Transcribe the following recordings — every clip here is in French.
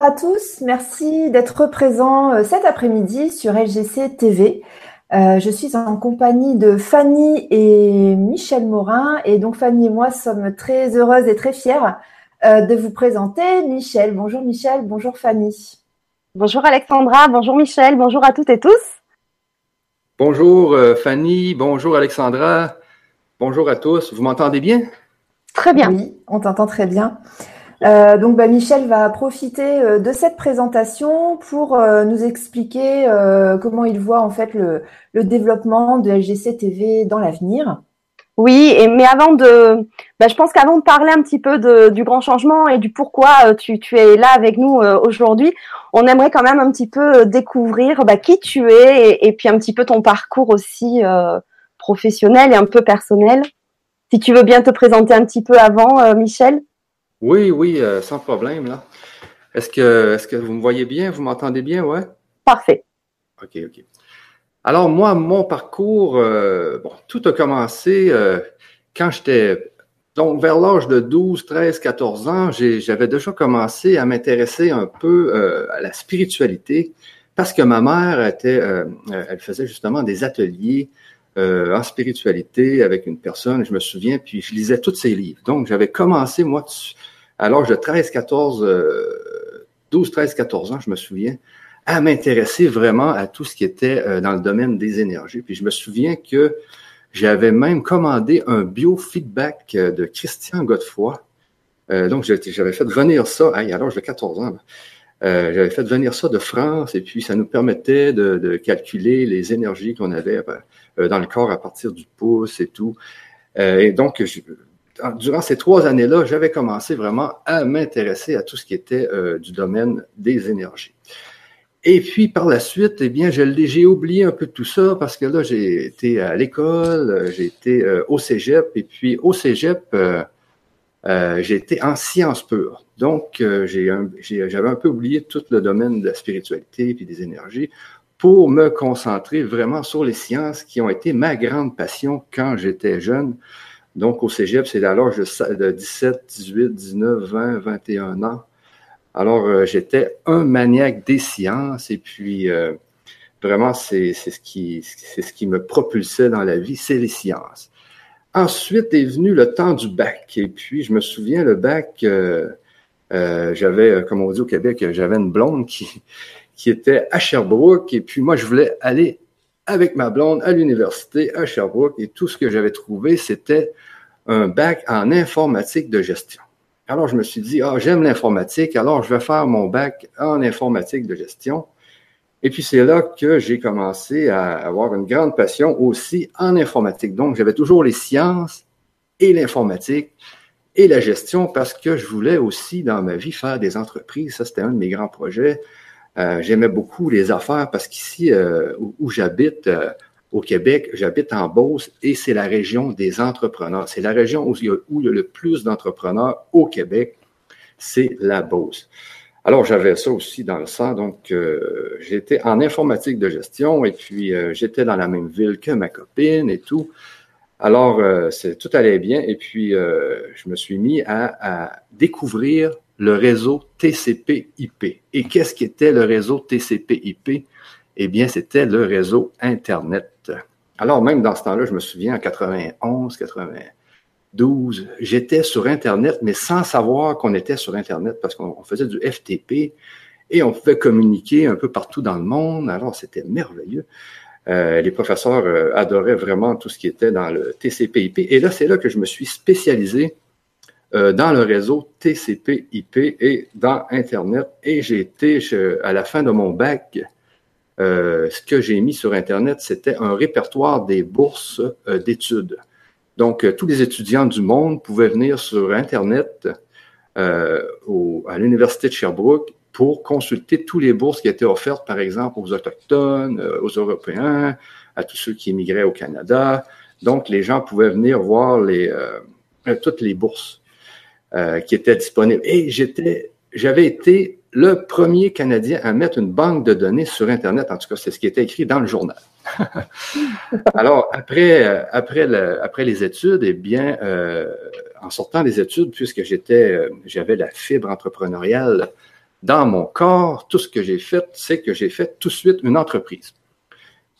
à tous, merci d'être présents euh, cet après-midi sur LGC TV. Euh, je suis en compagnie de Fanny et Michel Morin et donc Fanny et moi sommes très heureuses et très fières euh, de vous présenter Michel. Bonjour Michel, bonjour Fanny. Bonjour Alexandra, bonjour Michel, bonjour à toutes et tous. Bonjour Fanny, bonjour Alexandra, bonjour à tous. Vous m'entendez bien? Très bien. Oui, on t'entend très bien. Euh, donc, bah, Michel va profiter euh, de cette présentation pour euh, nous expliquer comment il voit en fait le, développement de LGC TV dans l'avenir. Oui, et, mais avant de, bah, je pense qu'avant de parler un petit peu du grand changement et du pourquoi tu, tu es là avec nous aujourd'hui, on aimerait quand même un petit peu découvrir bah, qui tu es et, et, puis un petit peu ton parcours aussi professionnel et un peu personnel. Si tu veux bien te présenter un petit peu avant, Michel. Oui, oui, euh, sans problème, là. Est-ce que, est-ce que vous me voyez bien? Vous m'entendez bien, ouais? Parfait. OK, OK. Alors, moi, mon parcours, euh, bon, tout a commencé euh, quand j'étais, donc, vers l'âge de 12, 13, 14 ans, j'avais déjà commencé à m'intéresser un peu à la spiritualité parce que ma mère était, elle faisait justement des ateliers en spiritualité avec une personne, je me souviens, puis je lisais tous ses livres. Donc, j'avais commencé, moi, à l'âge de 13, 14, 12, 13, 14 ans, je me souviens, à m'intéresser vraiment à tout ce qui était euh, dans le domaine des énergies. Puis je me souviens que j'avais même commandé un biofeedback euh, de Christian Godefroy. Euh, donc, j'avais fait venir ça, à l'âge de 14 ans, j'avais fait venir ça de France et puis ça nous permettait de, de calculer les énergies qu'on avait dans le corps à partir du pouce et tout. et donc, durant ces trois années-là, j'avais commencé vraiment à m'intéresser à tout ce qui était euh, du domaine des énergies. Et puis par la suite, eh bien, j'ai oublié un peu tout ça parce que là, j'ai été à l'école, euh, j'ai été euh, au cégep, et puis au cégep, j'ai été en sciences pures. Donc, j'avais un peu oublié tout le domaine de la spiritualité et des énergies pour me concentrer vraiment sur les sciences qui ont été ma grande passion quand j'étais jeune. Donc, au cégep, c'est à l'âge de 17, 18, 19, 20, 21 ans. Alors, euh, j'étais un maniaque des sciences et puis euh, vraiment, c'est ce, qui, ce qui me propulsait dans la vie, c'est les sciences. Ensuite est venu le temps du bac. Et puis, je me souviens, le bac, euh, j'avais, comme on dit au Québec, j'avais une blonde qui, qui était à Sherbrooke. Et puis, moi, je voulais aller avec ma blonde à l'université à Sherbrooke. Et tout ce que j'avais trouvé, c'était un bac en informatique de gestion. Alors, je me suis dit, ah, j'aime l'informatique, alors je vais faire mon bac en informatique de gestion. Et puis, c'est là que j'ai commencé à avoir une grande passion aussi en informatique. Donc, j'avais toujours les sciences et l'informatique et la gestion parce que je voulais aussi, dans ma vie, faire des entreprises. Ça, c'était un de mes grands projets. Euh, j'aimais beaucoup les affaires parce qu'ici, euh, où, j'habite, euh, au Québec, j'habite en Beauce et c'est la région des entrepreneurs. C'est la région où il, y a, le plus d'entrepreneurs au Québec, c'est la Beauce. Alors, j'avais ça aussi dans le sang. Donc, j'étais en informatique de gestion et puis j'étais dans la même ville que ma copine et tout. Alors, tout allait bien et puis je me suis mis à découvrir le réseau TCP/IP. Et qu'est-ce qu'était le réseau TCP/IP? eh bien, c'était le réseau Internet. Alors, même dans ce temps-là, je me souviens, en 91, 92, j'étais sur Internet, mais sans savoir qu'on était sur Internet parce qu'on faisait du FTP et on pouvait communiquer un peu partout dans le monde. Alors, c'était merveilleux. Euh, les professeurs euh, adoraient vraiment tout ce qui était dans le TCP/IP. Et là, c'est là que je me suis spécialisé euh, dans le réseau TCP/IP et dans Internet. Et j'ai été, à la fin de mon bac, euh, ce que j'ai mis sur Internet, c'était un répertoire des bourses euh, d'études. Donc, euh, tous les étudiants du monde pouvaient venir sur Internet à l'Université de Sherbrooke pour consulter toutes les bourses qui étaient offertes, par exemple, aux Autochtones, aux Européens, à tous ceux qui immigraient au Canada. Donc, les gens pouvaient venir voir les, toutes les bourses qui étaient disponibles. Et j'étais, j'avais été le premier Canadien à mettre une banque de données sur Internet. En tout cas, c'est ce qui était écrit dans le journal. Alors, après, euh, après, après les études, eh bien, euh, en sortant des études, puisque j'étais, euh, j'avais la fibre entrepreneuriale dans mon corps, tout ce que j'ai fait, c'est que j'ai fait tout de suite une entreprise.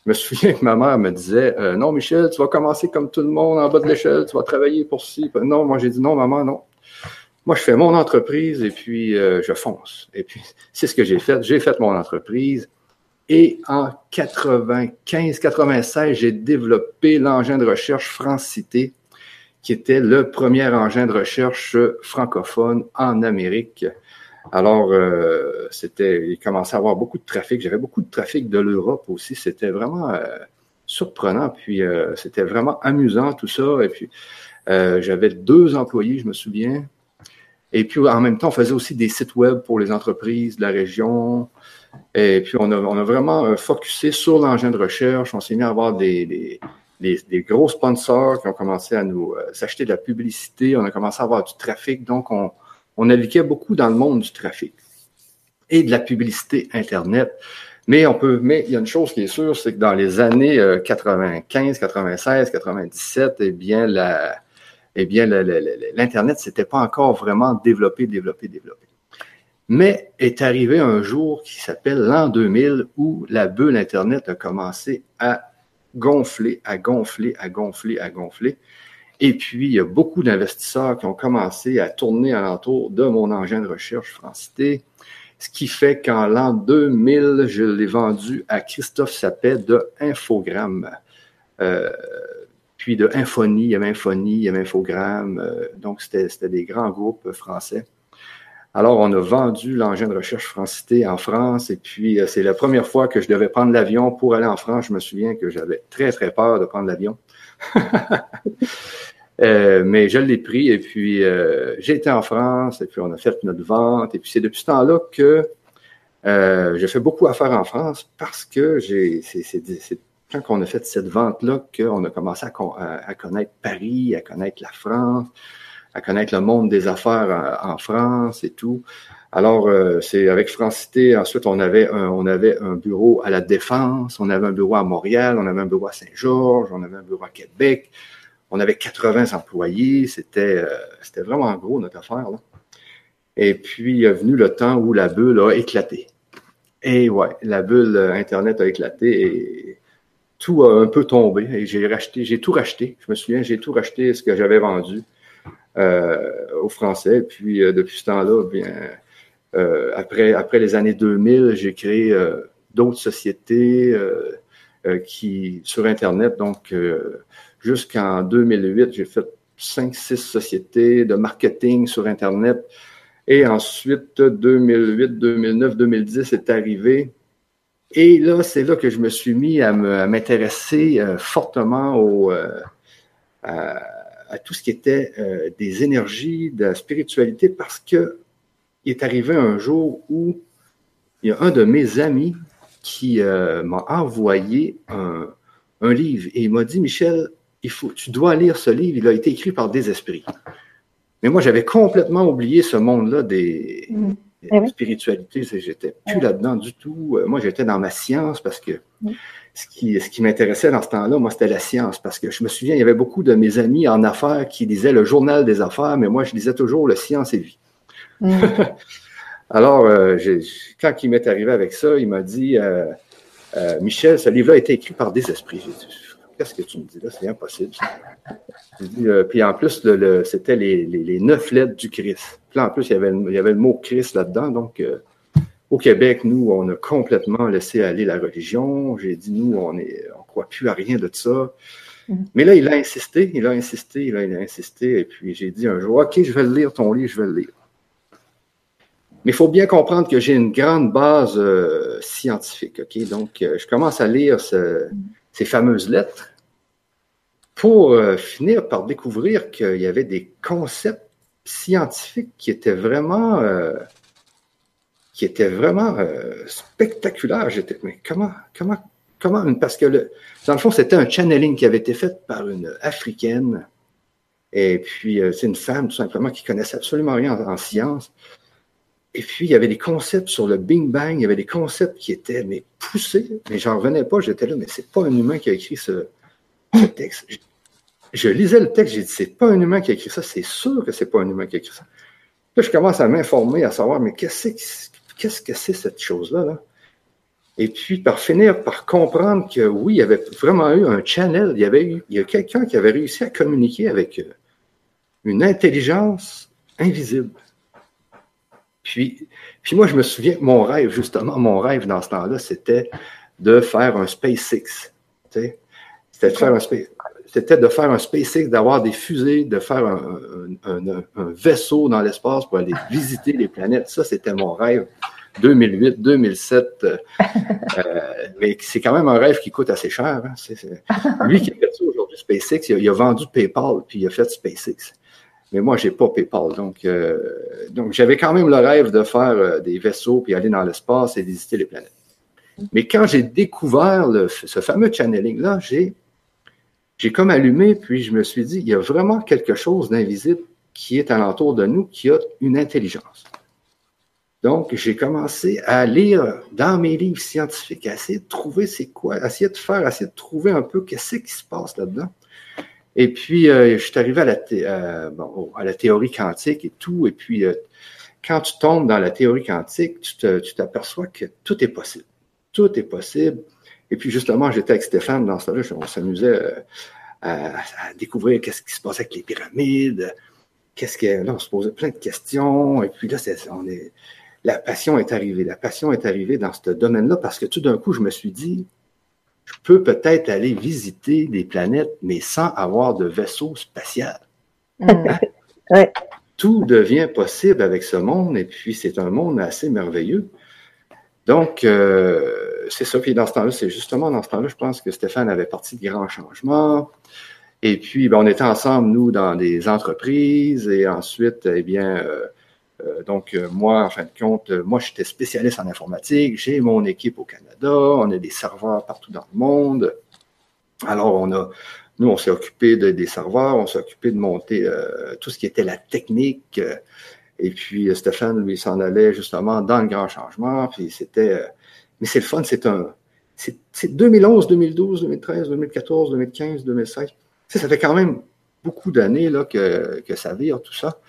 Je me souviens que ma mère me disait euh, Non, Michel, tu vas commencer comme tout le monde en bas de l'échelle, tu vas travailler pour ci. Non, moi j'ai dit non, maman, non. Moi, je fais mon entreprise et puis euh, je fonce. Et puis, c'est ce que j'ai fait. J'ai fait mon entreprise. Et en 95-96, j'ai développé l'engin de recherche Francité, qui était le premier engin de recherche francophone en Amérique. Alors, euh, c'était, il commençait à avoir beaucoup de trafic. J'avais beaucoup de trafic de l'Europe aussi. C'était vraiment euh, surprenant. Puis, c'était vraiment amusant tout ça. Et puis, j'avais deux employés, je me souviens. Et puis, en même temps, on faisait aussi des sites web pour les entreprises de la région. Et puis, on a, vraiment focusé sur l'engin de recherche. On s'est mis à avoir des, des, gros sponsors qui ont commencé à nous s'acheter de la publicité. On a commencé à avoir du trafic. Donc, on, on naviguait beaucoup dans le monde du trafic et de la publicité Internet. Mais on peut, mais il y a une chose qui est sûre, c'est que dans les années 95, 96, 97, eh bien, la, eh bien, l'Internet s'était pas encore vraiment développé, développé, développé. Mais est arrivé un jour qui s'appelle l'an 2000 où la bulle Internet a commencé à gonfler, à gonfler, à gonfler, à gonfler. Et puis, il y a beaucoup d'investisseurs qui ont commencé à tourner alentour de mon engin de recherche Francité, ce qui fait qu'en l'an 2000, je l'ai vendu à Christophe Sapet de Infogramme. Euh, de Infonie, il y avait Infonie, il y avait Infogramme, euh, donc c'était des grands groupes français. Alors, on a vendu l'engin de recherche Francité en France, et puis euh, c'est la première fois que je devais prendre l'avion pour aller en France. Je me souviens que j'avais très, très peur de prendre l'avion. Euh, mais je l'ai pris et puis euh, j'ai été en France et puis on a fait notre vente. Et puis c'est depuis ce temps-là que euh, je fais beaucoup affaires en France parce que j'ai, c'est, quand on a fait cette vente-là qu'on a commencé à, connaître Paris, à connaître la France, à connaître le monde des affaires en, France et tout. Alors, c'est avec Francité. Ensuite, on avait, un, on avait un bureau à la Défense, on avait un bureau à Montréal, on avait un bureau à Saint-Georges, on avait un bureau à Québec. On avait 80 employés, c'était euh, c'était vraiment gros notre affaire. Là. Et puis, est venu le temps où la bulle a éclaté. Et ouais, la bulle euh, Internet a éclaté et tout a un peu tombé. Et j'ai racheté, j'ai tout racheté. Je me souviens, j'ai tout racheté ce que j'avais vendu euh, aux Français. Puis euh, depuis ce temps-là, bien euh, après, après les années 2000, j'ai créé d'autres sociétés qui sur Internet. Donc Jusqu'en 2008, j'ai fait cinq, six sociétés de marketing sur Internet. Et ensuite, 2008, 2009, 2010 est arrivé. Et là, c'est là que je me suis mis à m'intéresser euh, fortement au, euh, à, tout ce qui était euh, des énergies, de la spiritualité, parce que il est arrivé un jour où il y a un de mes amis qui m'a envoyé un, livre et il m'a dit, Michel, il faut, tu dois lire ce livre, il a été écrit par des esprits. Mais moi, j'avais complètement oublié ce monde-là des, mm. Eh spiritualités. J'étais plus là-dedans du tout. Euh, moi, j'étais dans ma science parce que ce qui, ce qui m'intéressait dans ce temps-là, moi, c'était la science. Parce que je me souviens, il y avait beaucoup de mes amis en affaires qui lisaient le journal des affaires, mais moi, je lisais toujours le science et vie. Mm. Alors, euh, quand il m'est arrivé avec ça, il m'a dit, euh, Michel, ce livre-là a été écrit par des esprits qu'est-ce que tu me dis là? C'est impossible. Euh, puis en plus, c'était les, neuf lettres du Christ. Puis en plus, il y avait, il y avait le mot Christ là-dedans. Donc, euh, au Québec, nous, on a complètement laissé aller la religion. J'ai dit, nous, on on croit plus à rien de ça. Mm-hmm. Mais là, il a insisté, il a insisté, il a, il a insisté. Et puis, j'ai dit un jour, OK, je vais le lire, ton livre, je vais le lire. Mais il faut bien comprendre que j'ai une grande base euh, scientifique. OK? Donc, je commence à lire ce, mm-hmm ces fameuses lettres pour euh, finir par découvrir qu'il y avait des concepts scientifiques qui étaient vraiment, euh, qui étaient vraiment euh, spectaculaires. J'étais, mais comment, comment, comment, parce que le, dans le fond, c'était un channeling qui avait été fait par une africaine. Et puis, c'est une femme, tout simplement, qui connaissait absolument rien en, en science. Et puis, il y avait des concepts sur le Bing Bang, il y avait des concepts qui étaient mais poussés, mais j'en revenais pas, j'étais là, mais c'est pas un humain qui a écrit ce, texte. Je, lisais le texte, j'ai dit, c'est pas un humain qui a écrit ça, c'est sûr que c'est pas un humain qui a écrit ça. Là, je commence à m'informer, à savoir, mais qu'est-ce que qu'est-ce que c'est cette chose-là? Là? Et puis, par finir par comprendre que oui, il y avait vraiment eu un channel, il y avait eu, il y a quelqu'un qui avait réussi à communiquer avec euh, une intelligence invisible. Puis, puis moi, je me souviens, mon rêve, justement, mon rêve dans ce temps-là, c'était de faire un SpaceX. C'était de faire un c'était de faire un SpaceX, d'avoir des fusées, de faire un, un, un vaisseau dans l'espace pour aller visiter les planètes. Ça, c'était mon rêve. 2008, 2007. Euh, euh, mais c'est quand même un rêve qui coûte assez cher. Hein. Lui qui a fait ça aujourd'hui, SpaceX, il a, vendu PayPal, puis il a fait SpaceX. Mais moi, j'ai pas PayPal. Donc, euh, donc j'avais quand même le rêve de faire des vaisseaux, puis aller dans l'espace et visiter les planètes. Mais quand j'ai découvert ce fameux channeling-là, j'ai, j'ai comme allumé, puis je me suis dit, il y a vraiment quelque chose d'invisible qui est alentour de nous, qui a une intelligence. Donc, j'ai commencé à lire dans mes livres scientifiques, à essayer de trouver c'est quoi, à essayer de faire, à essayer de trouver un peu qu'est-ce qui se passe là-dedans. Et puis, euh, je suis arrivé à la, euh, à la théorie quantique et tout. Et puis, euh, quand tu tombes dans la théorie quantique, tu t'aperçois que tout est possible. Tout est possible. Et puis, justement, j'étais avec Stéphane dans ce là on s'amusait à, à, découvrir qu'est-ce qui se passe avec les pyramides. Qu'est-ce que, là, on se posait plein de questions. Et puis là, on est, la passion est arrivée. La passion est arrivée dans ce domaine-là parce que tout d'un coup, je me suis dit, je peux peut-être aller visiter des planètes, mais sans avoir de vaisseau spatial. Hein? Tout devient possible avec ce monde, et puis c'est un monde assez merveilleux. Donc, euh, c'est ça. Puis dans ce temps-là, c'est justement dans ce temps-là, je pense que Stéphane avait parti de grands changements. Et puis, ben, on était ensemble, nous, dans des entreprises, et ensuite, eh bien, euh, euh, donc, moi, en fin de compte, moi, j'étais spécialiste en informatique. J'ai mon équipe au Canada. On a des serveurs partout dans le monde. Alors, on a, nous, on s'est occupé de, des serveurs, on s'est occupé de monter tout ce qui était la technique. Et puis, Stéphane, lui, s'en allait justement dans le grand changement. Puis, c'était, mais c'est le fun, c'est un, c'est 2011, 2012, 2013, 2014, 2015, 2016. Ça, ça fait quand même beaucoup d'années que, que ça vire tout ça.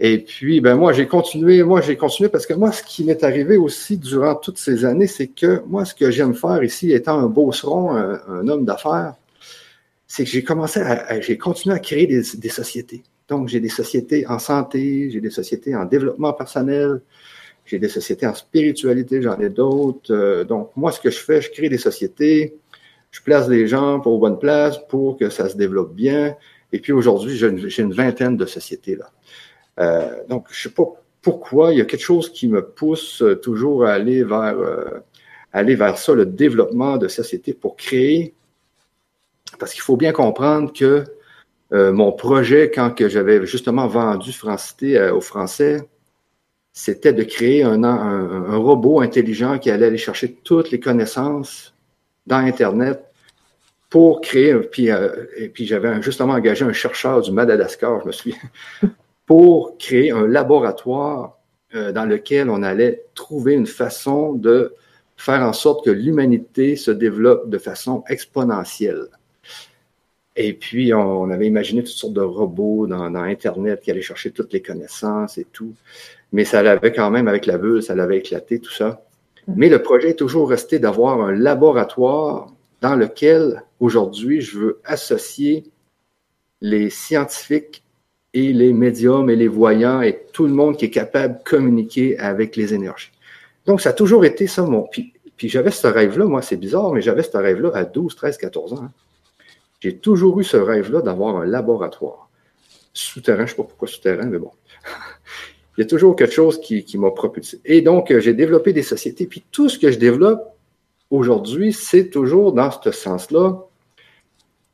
Et puis, ben moi, j'ai continué, moi, j'ai continué parce que moi, ce qui m'est arrivé aussi durant toutes ces années, c'est que moi, ce que j'aime faire ici, étant un beauceron, un, un homme d'affaires, c'est que j'ai commencé à, j'ai continué à créer des, des sociétés. Donc, j'ai des sociétés en santé, j'ai des sociétés en développement personnel, j'ai des sociétés en spiritualité, j'en ai d'autres. Euh, donc, moi, ce que je fais, je crée des sociétés, je place des gens pour bonne place pour que ça se développe bien. Et puis aujourd'hui, j'ai une vingtaine de sociétés là. Euh, donc, je sais pas pourquoi, il y a quelque chose qui me pousse euh, toujours à aller vers, aller vers ça, le développement de société pour créer. Parce qu'il faut bien comprendre que mon projet, quand que j'avais justement vendu Francité aux Français, c'était de créer un, robot intelligent qui allait aller chercher toutes les connaissances dans Internet pour créer. Puis, et puis j'avais justement engagé un chercheur du Madagascar, je me souviens, pour créer un laboratoire euh, dans lequel on allait trouver une façon de faire en sorte que l'humanité se développe de façon exponentielle. Et puis, on, avait imaginé toutes sortes de robots dans, dans, Internet qui allaient chercher toutes les connaissances et tout. Mais ça l'avait quand même, avec la bulle, ça l'avait éclaté, tout ça. Mais le projet est toujours resté d'avoir un laboratoire dans lequel, aujourd'hui, je veux associer les scientifiques et les médiums et les voyants et tout le monde qui est capable de communiquer avec les énergies. Donc, ça a toujours été ça mon. Puis, puis j'avais ce rêve-là, moi, c'est bizarre, mais j'avais ce rêve-là à 12, 13, 14 ans. J'ai toujours eu ce rêve-là d'avoir un laboratoire. Souterrain, je ne sais pas pourquoi souterrain, mais bon. Il y a toujours quelque chose qui, m'a propulsé. Et donc, euh, j'ai développé des sociétés. Puis tout ce que je développe aujourd'hui, c'est toujours dans ce sens-là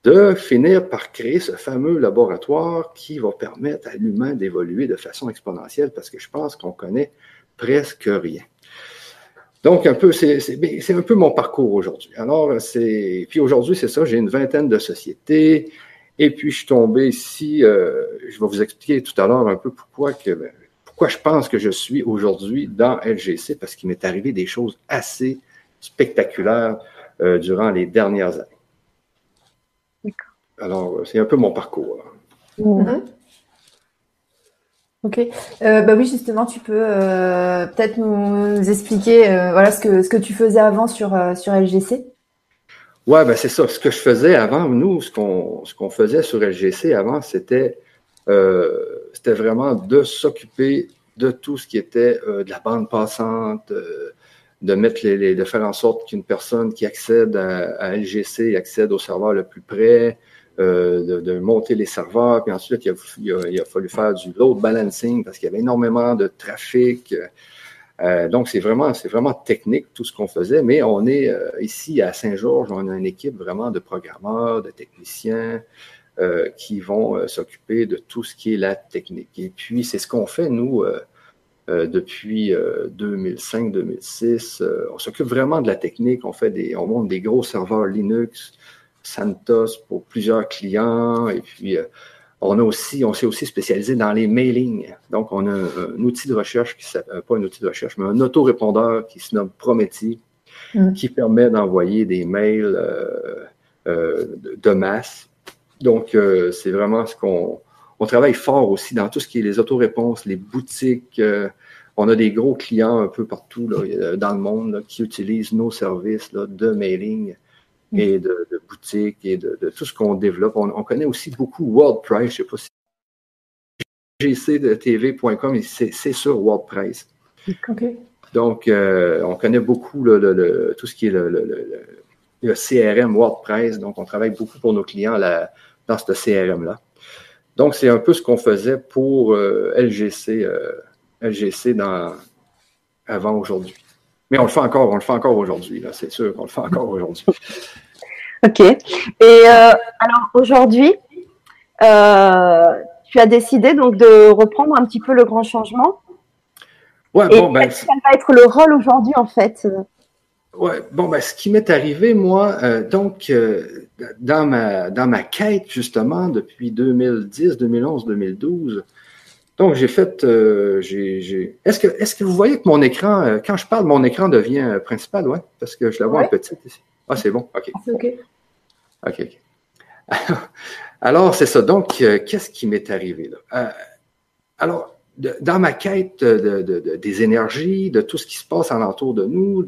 de finir par créer ce fameux laboratoire qui va permettre à l'humain d'évoluer de façon exponentielle parce que je pense qu'on connaît presque rien. Donc, un peu, c'est un peu mon parcours aujourd'hui. Alors, c'est. Puis aujourd'hui, c'est ça, j'ai une vingtaine de sociétés. Et puis, je suis tombé ici, euh, je vais vous expliquer tout à l'heure un peu pourquoi que pourquoi je pense que je suis aujourd'hui dans LGC, parce qu'il m'est arrivé des choses assez spectaculaires euh, durant les dernières années. Alors, c'est un peu mon parcours. Mhm. Ok, euh, bah oui justement tu peux euh, peut-être nous expliquer euh, voilà ce que ce que tu faisais avant sur sur LGC. Ouais ben c'est ça. Ce que je faisais avant nous, ce qu'on ce qu'on faisait sur LGC avant, c'était c'était vraiment de s'occuper de tout ce qui était de la bande passante, de mettre les, de faire en sorte qu'une personne qui accède à, LGC accède au serveur le plus près, euh, de, monter les serveurs, puis ensuite il a, fallu faire du load balancing parce qu'il y avait énormément de trafic. Euh, donc c'est vraiment c'est vraiment technique tout ce qu'on faisait, mais on est euh, ici à Saint-Georges, on a une équipe vraiment de programmeurs, de techniciens qui vont s'occuper de tout ce qui est la technique. Et puis c'est ce qu'on fait nous. depuis 2005-2006. on s'occupe vraiment de la technique. On fait on monte des gros serveurs Linux. Santos pour plusieurs clients. Et puis, euh, on a aussi, on s'est aussi spécialisé dans les mailings. Donc, on a un, outil de recherche qui s'appelle, euh, pas un outil de recherche, mais un autorépondeur qui se nomme Prometi, mm. qui permet d'envoyer des mails euh, de, masse. Donc, c'est vraiment ce qu'on, on travaille fort aussi dans tout ce qui est les autoréponses, les boutiques. on a des gros clients un peu partout dans le monde qui utilisent nos services de mailing et de, de boutiques et de, de tout ce qu'on développe. On, on, connaît aussi beaucoup WordPress. Je ne sais pas si gctv.com, c'est sur WordPress. Donc, euh, on connaît beaucoup le, le, tout ce qui est le, CRM WordPress. Donc, on travaille beaucoup pour nos clients là, dans ce CRM-là. Donc, c'est un peu ce qu'on faisait pour euh, LGC, euh, LGC dans, avant aujourd'hui. Mais on le fait encore, on le fait encore aujourd'hui, là, c'est sûr qu'on le fait encore aujourd'hui. ok. Et euh, alors aujourd'hui, euh, tu as décidé donc de reprendre un petit peu le grand changement. Ouais, bon, ben, ça va être le rôle aujourd'hui en fait? Ouais, bon, ben, ce qui m'est arrivé, moi, euh, donc, dans, ma, dans ma quête, justement, depuis 2010, 2011, 2012, donc, j'ai fait. Euh, j'ai, Est-ce que, vous voyez que mon écran, euh, quand je parle, mon écran devient euh, principal, ouais? Parce que je la vois en petite ici. Ah, c'est bon. OK. Ah, OK. OK. Alors, c'est ça. Donc, qu'est-ce qui m'est arrivé là? alors, dans ma quête de, des énergies, de tout ce qui se passe alentour de nous,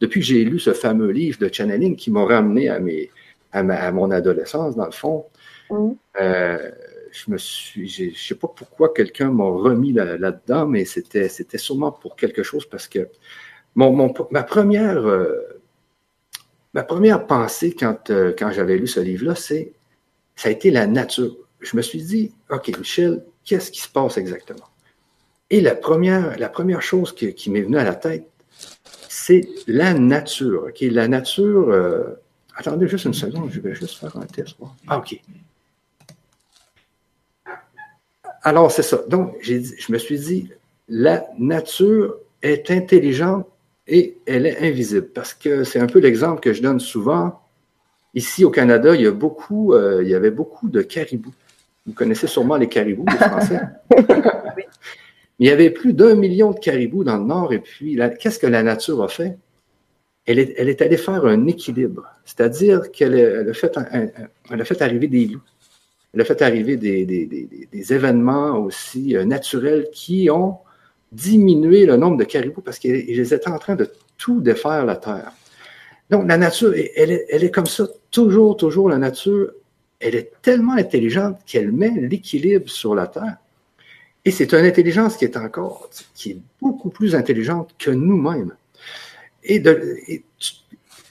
depuis que j'ai lu ce fameux livre de channeling qui m'a ramené à, mes, à, mon adolescence, dans le fond, mmh je me suis, je sais pas pourquoi quelqu'un m'a remis là-dedans, mais c'était, sûrement pour quelque chose parce que ma première, euh, ma première pensée quand, euh, quand j'avais lu ce livre-là, c'est, ça a été la nature. Je me suis dit, OK, Michel, qu'est-ce qui se passe exactement? Et la première, la première chose qui, m'est venue à la tête, c'est la nature. La nature, euh, attendez juste une seconde, je vais juste faire un test. Ah, OK. Alors, c'est ça. Donc, j'ai je me suis dit, la nature est intelligente et elle est invisible. Parce que c'est un peu l'exemple que je donne souvent. Ici au Canada, il y, a beaucoup, euh, il y avait beaucoup de caribous. Vous connaissez sûrement les caribous, les Français? il y avait plus d'un million de caribous dans le nord. Et puis, qu'est-ce que la nature a fait? Elle est, elle est allée faire un équilibre. C'est-à-dire qu'elle a, fait elle a fait arriver des loups elle a fait arriver des, événements aussi euh, naturels qui ont diminué le nombre de caribous parce qu'ils étaient en train de tout défaire la Terre. Donc, la nature, elle est, comme ça, toujours, toujours, la nature, elle est tellement intelligente qu'elle met l'équilibre sur la Terre. Et c'est une intelligence qui est encore, qui est beaucoup plus intelligente que nous-mêmes. Et,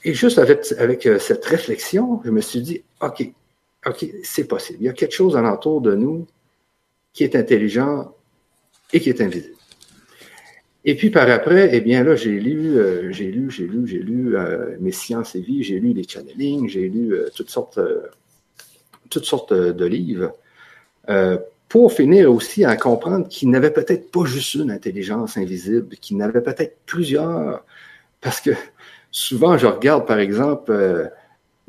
juste avec, avec euh, cette réflexion, je me suis dit, OK, OK, c'est possible. Il y a quelque chose alentour de nous qui est intelligent et qui est invisible. Et puis par après, eh bien là, j'ai lu, euh, j'ai lu, j'ai lu, j'ai lu euh, mes sciences et vie, j'ai lu les channelings, j'ai lu euh, toutes sortes, toutes sortes de livres, pour finir aussi à comprendre qu'il n'avait peut-être pas juste une intelligence invisible, qu'il n'avait peut-être plusieurs, parce que souvent je regarde par exemple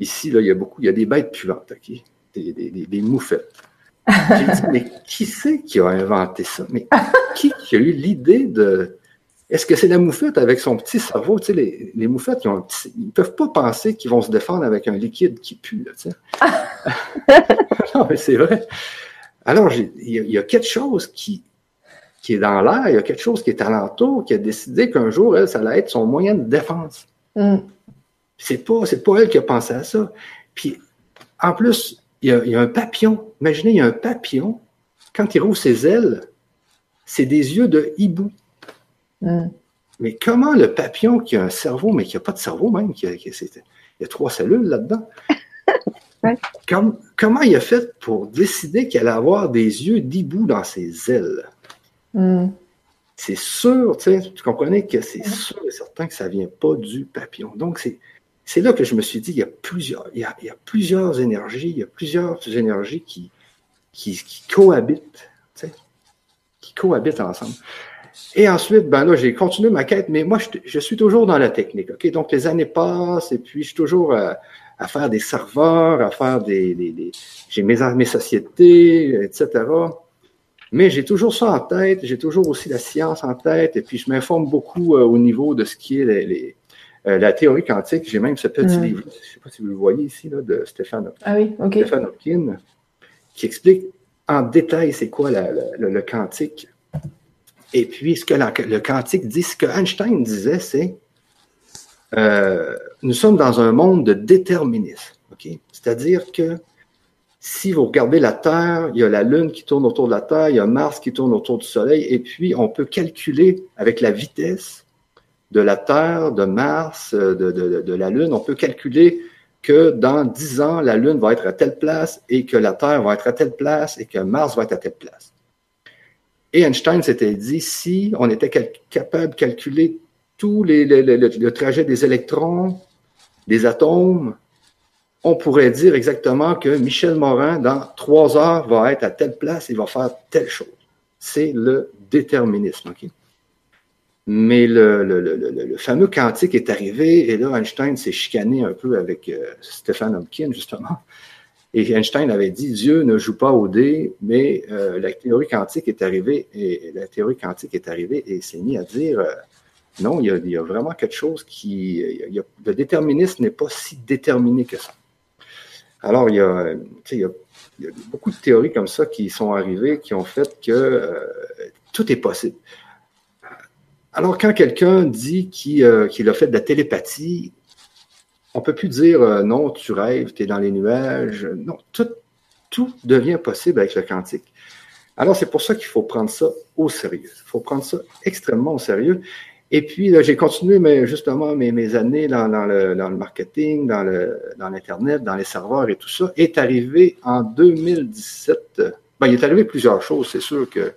Ici, là, il y a beaucoup, il y a des bêtes puantes, OK? Des, des, des, moufettes. J'ai dit, mais qui c'est qui a inventé ça? Mais qui, a eu l'idée de. Est-ce que c'est la moufette avec son petit cerveau? Tu sais, les, les moufettes, ils ne peuvent pas penser qu'ils vont se défendre avec un liquide qui pue, là, tu sais. non, mais c'est vrai. Alors, il y, a quelque chose qui, qui est dans l'air, il y a quelque chose qui est alentour, qui a décidé qu'un jour, elle, ça allait être son moyen de défense. Mm. C'est pas, c'est pas elle qui a pensé à ça. Puis, en plus, il y a, un papillon. Imaginez, il y a un papillon. Quand il rouvre ses ailes, c'est des yeux de hibou. Mm. Mais comment le papillon qui a un cerveau, mais qui n'a pas de cerveau même, qui il y a trois cellules là-dedans, comment il a fait pour décider qu'il allait avoir des yeux d'hibou dans ses ailes? Hmm. C'est sûr, tu comprenais que c'est sûr et certain que ça ne vient pas du papillon. Donc, c'est là que je me suis dit, il y a plusieurs, il y a, plusieurs énergies, il y a plusieurs énergies qui, qui, cohabitent, qui cohabitent ensemble. Et ensuite, ben là, j'ai continué ma quête, mais moi, je, suis toujours dans la technique. OK? Donc, les années passent et puis je suis toujours à, faire des serveurs, à faire des. des, j'ai mes, mes sociétés, etc. Mais j'ai toujours ça en tête, j'ai toujours aussi la science en tête, et puis je m'informe beaucoup euh, au niveau de ce qui est les, euh, la théorie quantique. J'ai même ce petit mm. livre, je ne sais pas si vous le voyez ici, là, de Stéphane, ah oui, Hopkins, qui explique en détail c'est quoi le, quantique. Et puis, ce que le quantique dit, ce que Einstein disait, c'est euh, nous sommes dans un monde de déterminisme. C'est-à-dire que si vous regardez la Terre, il y a la Lune qui tourne autour de la Terre, il y a Mars qui tourne autour du Soleil, et puis on peut calculer avec la vitesse de la Terre, de Mars, de, de, la Lune, on peut calculer que dans dix ans, la Lune va être à telle place et que la Terre va être à telle place et que Mars va être à telle place. Et Einstein s'était dit, si on était capable de calculer tous les, le trajet des électrons, des atomes, on pourrait dire exactement que Michel Morin, dans trois heures, va être à telle place et va faire telle chose. C'est le déterminisme. Mais le, fameux quantique est arrivé et là, Einstein s'est chicané un peu avec euh, Stephen Hopkins, justement. Et Einstein avait dit Dieu ne joue pas au dé, mais euh, la théorie quantique est arrivée et la théorie quantique est arrivée et s'est mis à dire euh, non, il y, a, vraiment quelque chose qui. le déterminisme n'est pas si déterminé que ça. Alors, il y, a, beaucoup de théories comme ça qui sont arrivées, qui ont fait que euh, tout est possible. Alors, quand quelqu'un dit euh, qu'il a fait de la télépathie, on ne peut plus dire euh, non, tu rêves, tu es dans les nuages. Non, tout, tout devient possible avec le quantique. Alors, c'est pour ça qu'il faut prendre ça au sérieux. Il faut prendre ça extrêmement au sérieux. Et puis, j'ai continué mais justement mes, années dans, le, marketing, dans, le, dans l'Internet, dans les serveurs et tout ça. Est arrivé en 2017. Ben, il est arrivé plusieurs choses, c'est sûr que.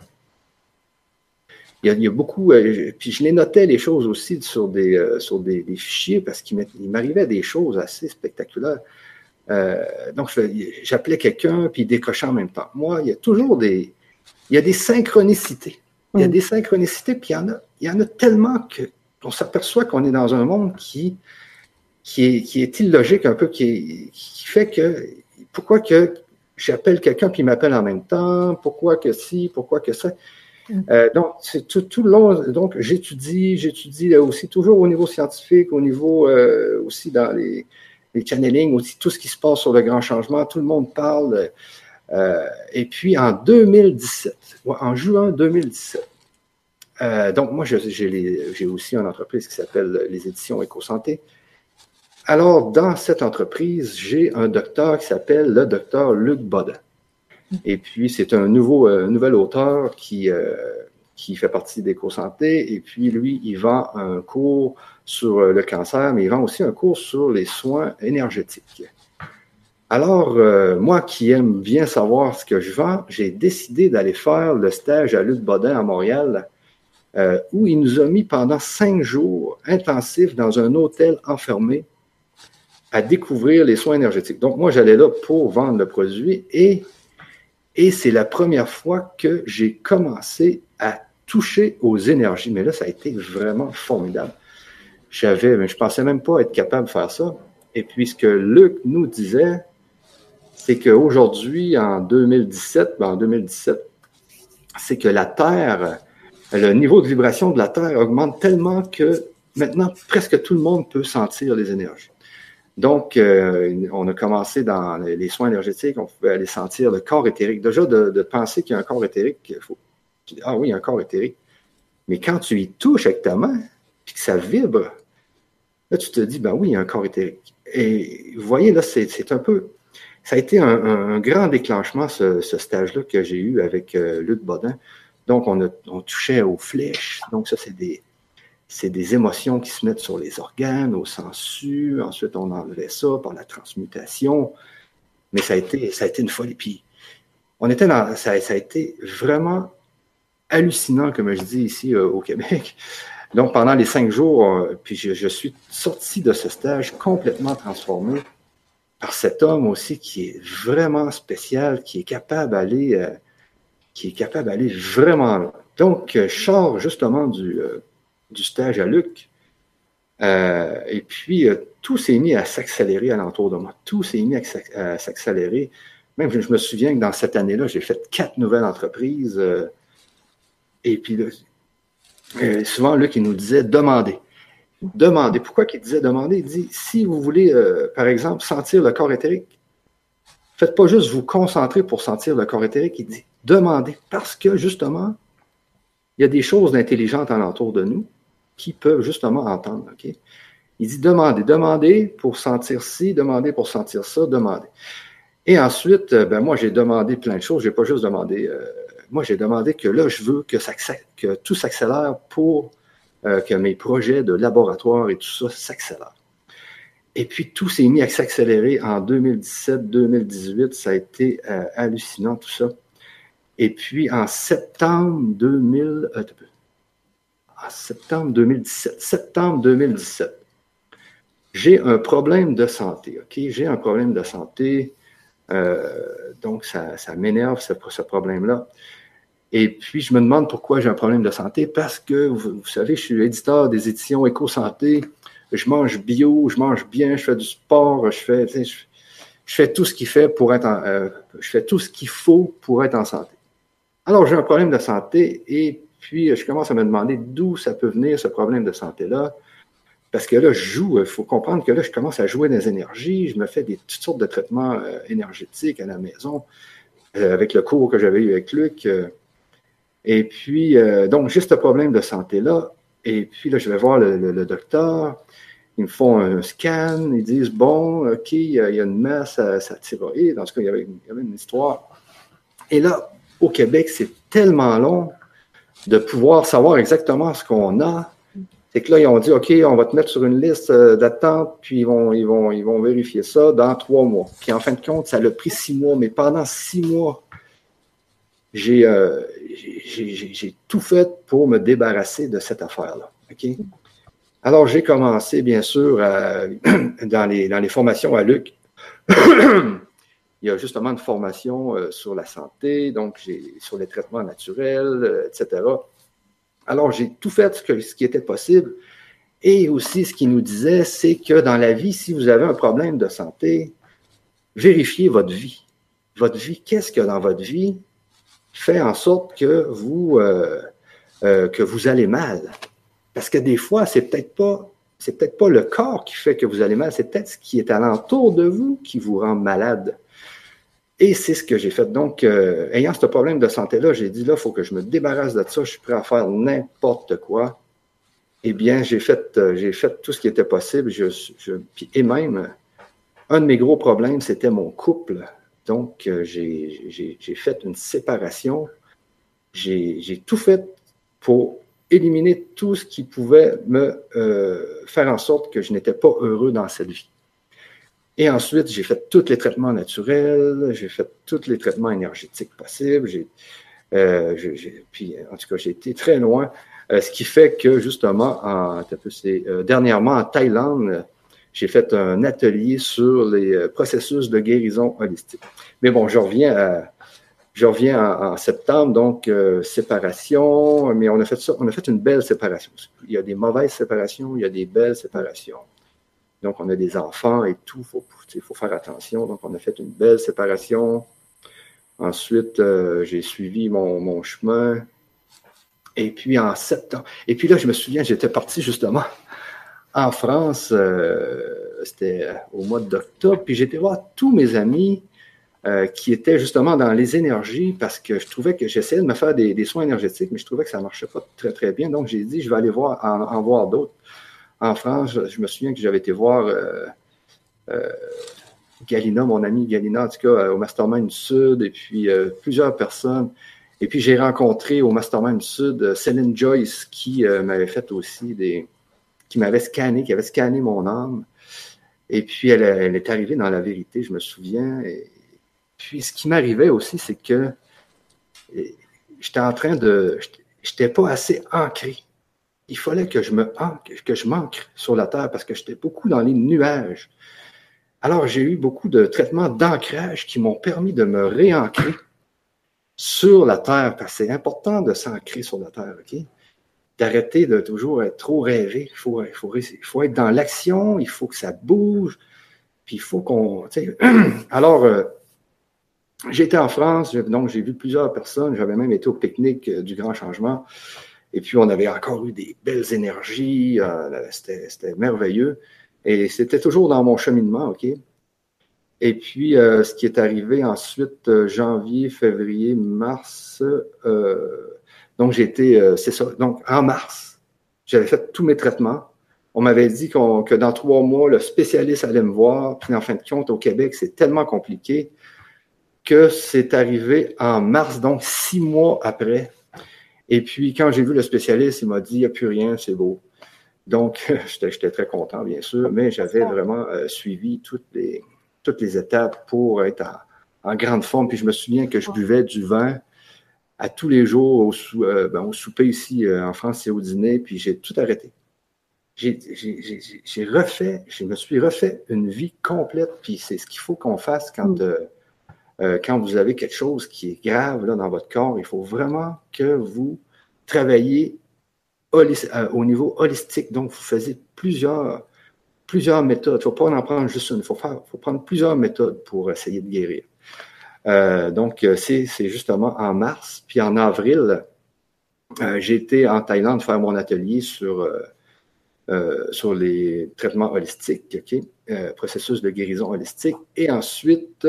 Il y, a, beaucoup. Euh, puis je les notais les choses aussi sur des, euh, sur des, fichiers parce qu'il m'arrivait des choses assez spectaculaires. Euh, donc, j'appelais quelqu'un puis il décrochait en même temps. Moi, il y a toujours des. Il y a des synchronicités. Il y a mm. des synchronicités, puis il y en a, il y en a tellement qu'on s'aperçoit qu'on est dans un monde qui, qui, est, qui est illogique un peu, qui, qui fait que pourquoi que j'appelle quelqu'un puis il m'appelle en même temps, pourquoi que si, pourquoi que ça? Mm. Euh, donc, c'est tout, tout, le long. Donc, j'étudie, j'étudie aussi toujours au niveau scientifique, au niveau euh, aussi dans les, les channeling, aussi tout ce qui se passe sur le grand changement. Tout le monde parle. Euh, et puis en 2017, en juin 2017, euh, donc moi j'ai aussi une entreprise qui s'appelle les éditions EcoSanté. Alors dans cette entreprise, j'ai un docteur qui s'appelle le docteur Luc Bodin. Et puis c'est un nouveau euh, nouvel auteur qui qui fait partie d'EcoSanté. Et puis lui, il vend un cours sur le cancer, mais il vend aussi un cours sur les soins énergétiques. Alors, euh, moi qui aime bien savoir ce que je vends, j'ai décidé d'aller faire le stage à Luc Bodin à Montréal, euh, où il nous a mis pendant cinq jours intensifs dans un hôtel enfermé à découvrir les soins énergétiques. Donc, moi, j'allais là pour vendre le produit et, et c'est la première fois que j'ai commencé à toucher aux énergies. Mais là, ça a été vraiment formidable. J'avais, je pensais même pas être capable de faire ça. Et puis, ce que Luc nous disait, c'est qu'aujourd'hui, en 2017, ben en 2017, c'est que la Terre, le niveau de vibration de la Terre augmente tellement que maintenant, presque tout le monde peut sentir les énergies. Donc, euh, on a commencé dans les soins énergétiques, on pouvait aller sentir le corps éthérique. Déjà, de, penser qu'il y a un corps éthérique, il faut, ah oui, un corps éthérique. Mais quand tu y touches avec ta main, puis que ça vibre, là, tu te dis, ben oui, il y a un corps éthérique. Et vous voyez, là, c'est un peu. Ça a été un, grand déclenchement, ce, stage-là que j'ai eu avec euh, Luc Bodin. Donc, on, on touchait aux flèches. Donc, ça, c'est des, c'est des émotions qui se mettent sur les organes, au sensu. Ensuite, on enlevait ça par la transmutation. Mais ça a été, ça a été une folie. Puis, on était dans, ça, a été vraiment hallucinant, comme je dis ici euh, au Québec. Donc, pendant les cinq jours, euh, puis je, suis sorti de ce stage complètement transformé par cet homme aussi qui est vraiment spécial, qui est capable d'aller, euh, qui est capable d'aller vraiment loin. Donc, je sors justement du, du stage à Luc. et puis, tout s'est mis à s'accélérer alentour de moi. Tout s'est mis à s'accélérer. Même, je me souviens que dans cette année-là, j'ai fait quatre nouvelles entreprises. et puis, euh, souvent, Luc, il nous disait demander. Demander. Pourquoi il disait demander? Il dit, si vous voulez, euh, par exemple, sentir le corps éthérique, faites pas juste vous concentrer pour sentir le corps éthérique. Il dit, demandez. Parce que, justement, il y a des choses intelligentes alentour de nous qui peuvent justement entendre. Il dit, demandez. Demandez pour sentir ci, demandez pour sentir ça, demandez. Et ensuite, euh, ben moi, j'ai demandé plein de choses. J'ai pas juste demandé moi, j'ai demandé que là, je veux que, ça, que tout s'accélère pour euh, que mes projets de laboratoire et tout ça s'accélèrent. Et puis, tout s'est mis à s'accélérer en 2017-2018. Ça a été euh, hallucinant, tout ça. Et puis, en septembre 2000, euh, en septembre 2017, septembre 2017, j'ai un problème de santé, OK? J'ai un problème de santé. donc, ça, ça m'énerve, ce, problème-là. Et puis, je me demande pourquoi j'ai un problème de santé, parce que, vous, savez, je suis éditeur des éditions Éco-Santé, je mange bio, je mange bien, je fais du sport, je fais, je, fais tout ce qu'il fait pour être en, euh, je fais tout ce qu'il faut pour être en santé. Alors, j'ai un problème de santé et puis je commence à me demander d'où ça peut venir, ce problème de santé-là. Parce que là, je joue, il faut comprendre que là, je commence à jouer des énergies, je me fais des, toutes sortes de traitements euh, énergétiques à la maison, euh, avec le cours que j'avais eu avec Luc. Et puis, euh, donc, juste ce problème de santé-là. Et puis, là, je vais voir le, docteur. Ils me font un scan. Ils disent, bon, OK, il y a une masse à sa thyroïde. En tout cas, il y, avait, une histoire. Et là, au Québec, c'est tellement long de pouvoir savoir exactement ce qu'on a. C'est que là, ils ont dit, OK, on va te mettre sur une liste euh, d'attente, puis ils vont, ils, vont, ils vont vérifier ça dans trois mois. Puis en fin de compte, ça a pris six mois, mais pendant six mois, j'ai euh, tout fait pour me débarrasser de cette affaire-là. Alors, j'ai commencé, bien sûr, dans, les, dans les formations à Luc. Il y a justement une formation euh, sur la santé, donc sur les traitements naturels, euh, etc. Alors, j'ai tout fait ce, que, qui était possible. Et aussi, ce qu'il nous disait, c'est que dans la vie, si vous avez un problème de santé, vérifiez votre vie. Votre vie, qu'est-ce a dans votre vie? fait en sorte que vous, euh, que vous allez mal? Parce que des fois, c'est peut-être pas, c'est peut-être pas le corps qui fait que vous allez mal, c'est peut-être ce qui est alentour de vous qui vous rend malade. Et c'est ce que j'ai fait. Donc, euh, ayant ce problème de santé-là, j'ai dit là, il faut que je me débarrasse de ça, je suis prêt à faire n'importe quoi. Eh bien, j'ai fait, j'ai fait tout ce qui était possible. Je, je, et même, un de mes gros problèmes, c'était mon couple. Donc, euh, j'ai fait une séparation. J'ai tout fait pour éliminer tout ce qui pouvait me euh, faire en sorte que je n'étais pas heureux dans cette vie. Et ensuite, j'ai fait tous les traitements naturels, j'ai fait tous les traitements énergétiques possibles. J'ai, euh, puis, en tout cas, j'ai été très loin. ce qui fait que, justement, en, dernièrement en Thaïlande, j'ai fait un atelier sur les euh, processus de guérison holistique. Mais bon, je reviens à, je reviens en, septembre, donc euh, séparation, mais on a fait ça, on a fait une belle séparation. Il y a des mauvaises séparations, il y a des belles séparations. Donc, on a des enfants et tout, il faut, faire attention. Donc, on a fait une belle séparation. Ensuite, euh, j'ai suivi mon, chemin. Et puis, en septembre. Et puis là, je me souviens, j'étais parti justement en France, euh, c'était au mois d'octobre, puis j'étais voir tous mes amis euh, qui était justement dans les énergies parce que je trouvais que j'essayais de me faire des, soins énergétiques, mais je trouvais que ça ne marchait pas très, très bien. Donc, j'ai dit, je vais aller voir, en, voir d'autres. En France, je, me souviens que j'avais été voir euh, euh, Galina, mon ami Galina, en tout cas, au Mastermind Sud, et puis plusieurs personnes. Et puis, j'ai rencontré au Mastermind Sud Céline Joyce, qui m'avait fait aussi des. qui m'avait scanné, qui avait scanné mon âme. Et puis, elle, elle, est arrivée dans la vérité, je me souviens. Et, puis, ce qui m'arrivait aussi, c'est que j'étais en train de. J'étais pas assez ancré. Il fallait que je me que je m'ancre sur la terre parce que j'étais beaucoup dans les nuages. Alors, j'ai eu beaucoup de traitements d'ancrage qui m'ont permis de me réancrer sur la terre, parce que c'est important de s'ancrer sur la terre, OK? D'arrêter de toujours être trop rêvé. Il faut, il faut, il faut être dans l'action, il faut que ça bouge, puis il faut qu'on. Alors, euh, J'étais en France, donc j'ai vu plusieurs personnes. J'avais même été au pique-nique euh, du Grand Changement. Et puis, on avait encore eu des belles énergies. Euh, c'était merveilleux. Et c'était toujours dans mon cheminement, OK? Et puis, euh, ce qui est arrivé ensuite, janvier, février, mars. donc, j'étais, c'est ça. Donc, en mars, j'avais fait tous mes traitements. On m'avait dit que dans trois mois, le spécialiste allait me voir. Puis, en fin de compte, au Québec, c'est tellement compliqué que c'est arrivé en mars, donc six mois après. Et puis, quand j'ai vu le spécialiste, il m'a dit, il n'y a plus rien, c'est beau. Donc, j'étais très content, bien sûr, mais j'avais vraiment euh, suivi toutes les, toutes les étapes pour être en, grande forme. Puis je me souviens que je buvais du vin à tous les jours au, euh, ben, souper ici euh, en France et au dîner, puis j'ai tout arrêté. J'ai refait, je me suis refait une vie complète, puis c'est ce qu'il faut qu'on fasse quand, mm. Euh, quand vous avez quelque chose qui est grave là, dans votre corps, il faut vraiment que vous travaillez euh, au niveau holistique. Donc, vous faisiez plusieurs, plusieurs méthodes. Il ne faut pas en prendre juste une. Il faut, faut prendre plusieurs méthodes pour essayer de guérir. Euh, donc, c'est justement en mars. Puis en avril, j'ai été en Thaïlande faire mon atelier sur, sur les traitements holistiques, processus de guérison holistique. Et ensuite,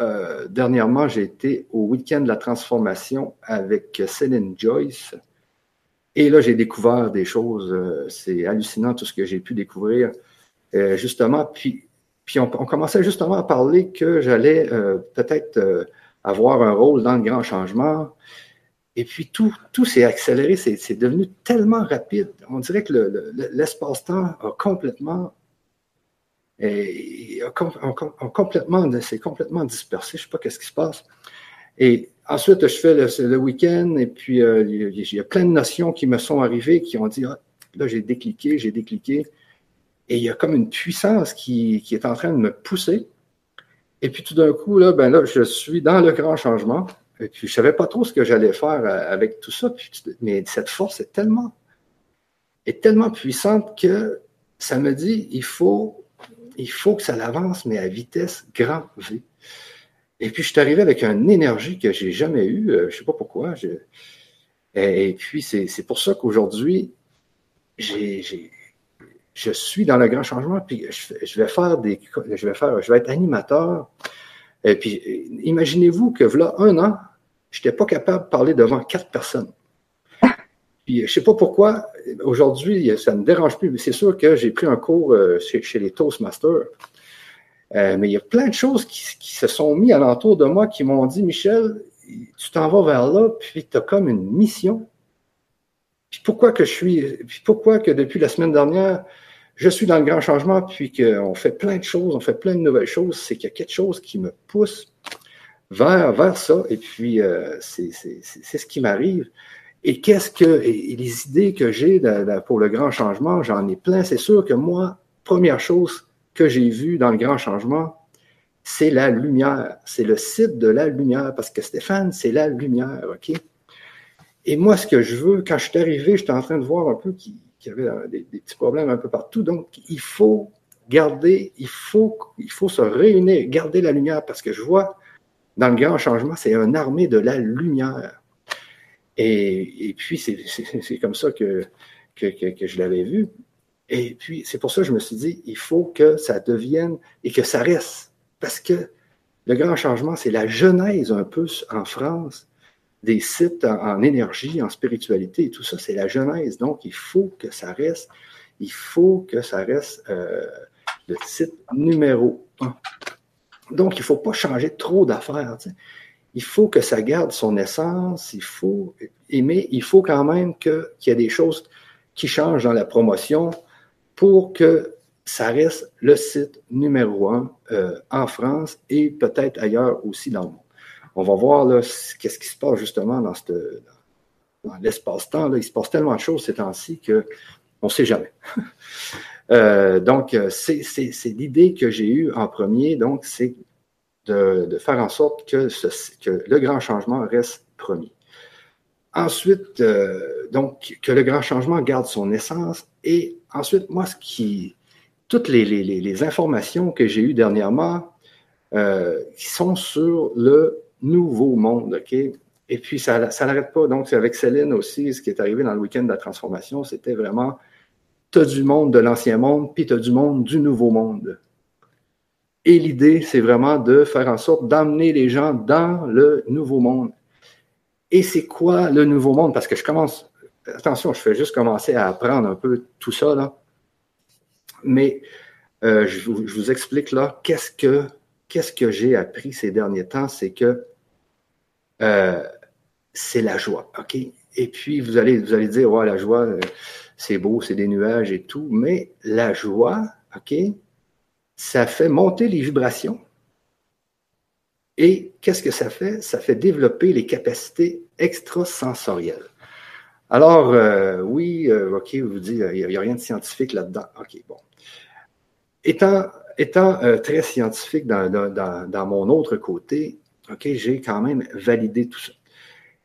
euh, dernièrement, j'ai été au week-end de la transformation avec Céline Joyce. Et là, j'ai découvert des choses. Euh, c'est hallucinant tout ce que j'ai pu découvrir. Euh, justement, puis, on, commençait justement à parler que j'allais peut-être avoir un rôle dans le grand changement. Et puis tout, tout s'est accéléré, c'est devenu tellement rapide. On dirait que l'espace-temps a complètement et complètement, c'est complètement dispersé. Je ne sais pas qu'est-ce qui se passe. Et ensuite, je fais le, week-end et puis euh, il y a plein de notions qui me sont arrivées qui ont dit ah, là, j'ai décliqué, j'ai décliqué. Et il y a comme une puissance qui, qui, est en train de me pousser. Et puis tout d'un coup, là, ben là, je suis dans le grand changement. Et puis je savais pas trop ce que j'allais faire euh, avec tout ça. mais cette force est tellement, est tellement puissante que ça me dit il faut il faut que ça l'avance, mais à vitesse grand V. Et puis, je suis arrivé avec une énergie que j'ai jamais eue, euh, je ne sais pas pourquoi. Et, puis, c'est pour ça qu'aujourd'hui, je suis dans le grand changement, puis je, vais faire des, je vais faire, je vais être animateur. Et puis, imaginez-vous que voilà un an, je n'étais pas capable de parler devant quatre personnes. Puis, je sais pas pourquoi, aujourd'hui, ça ne me dérange plus, mais c'est sûr que j'ai pris un cours euh, chez, les Toastmasters. Euh, mais il y a plein de choses qui, se sont mis alentour de moi qui m'ont dit, Michel, tu t'en vas vers là, puis tu as comme une mission. Puis pourquoi que je suis, puis pourquoi que depuis la semaine dernière, je suis dans le grand changement, puis qu'on fait plein de choses, on fait plein de nouvelles choses, c'est qu'il y a quelque chose qui me pousse vers, vers ça, et puis euh, c'est ce qui m'arrive. Et qu'est-ce que les idées que j'ai pour le grand changement, j'en ai plein. C'est sûr que moi, première chose que j'ai vue dans le grand changement, c'est la lumière. C'est le site de la lumière, parce que Stéphane, c'est la lumière, OK? Et moi, ce que je veux, quand je suis arrivé, j'étais en train de voir un peu qu'il y avait des, petits problèmes un peu partout. Donc, il faut garder, il faut, il faut se réunir, garder la lumière, parce que je vois dans le grand changement, c'est une armée de la lumière. Et, puis, c'est comme ça que, que, je l'avais vu. Et puis, c'est pour ça que je me suis dit, il faut que ça devienne et que ça reste. Parce que le grand changement, c'est la genèse un peu en France des sites en, énergie, en spiritualité et tout ça, c'est la genèse. Donc, il faut que ça reste, il faut que ça reste euh, le site numéro un. Donc, il ne faut pas changer trop d'affaires. Il faut que ça garde son essence, il faut, mais il faut quand même qu'il y ait des choses qui changent dans la promotion pour que ça reste le site numéro un euh, en France et peut-être ailleurs aussi dans le monde. On va voir qu'est-ce qui se passe justement dans, l'espace-temps. Il se passe tellement de choses ces temps-ci qu'on ne sait jamais. Euh, donc, euh, c'est l'idée que j'ai eue en premier, donc c'est de, faire en sorte que, le grand changement reste premier. Ensuite, donc, que le grand changement garde son essence. Et ensuite, moi, ce qui, toutes les, informations que j'ai eues dernièrement euh, sont sur le nouveau monde, OK? Et puis, ça, ça n'arrête pas. Donc, c'est avec Céline aussi, ce qui est arrivé dans le week-end de la transformation, c'était vraiment, tu as du monde de l'ancien monde, puis tu as du monde du nouveau monde. Et l'idée, c'est vraiment de faire en sorte d'amener les gens dans le nouveau monde. Et c'est quoi le nouveau monde? Parce que je commence, attention, je fais juste commencer à apprendre un peu tout ça, là. Mais euh, je, vous, explique là, qu'est-ce que, j'ai appris ces derniers temps, c'est que euh, c'est la joie, OK? Et puis, vous allez, vous allez dire, ouais, la joie, euh, c'est beau, c'est des nuages et tout, mais la joie, OK, ça fait monter les vibrations. Et qu'est-ce que ça fait? Ça fait développer les capacités extrasensorielles. Alors, oui, OK, vous dites, il n'y a, rien de scientifique là-dedans. OK, bon étant, euh, très scientifique dans, mon autre côté, OK, j'ai quand même validé tout ça.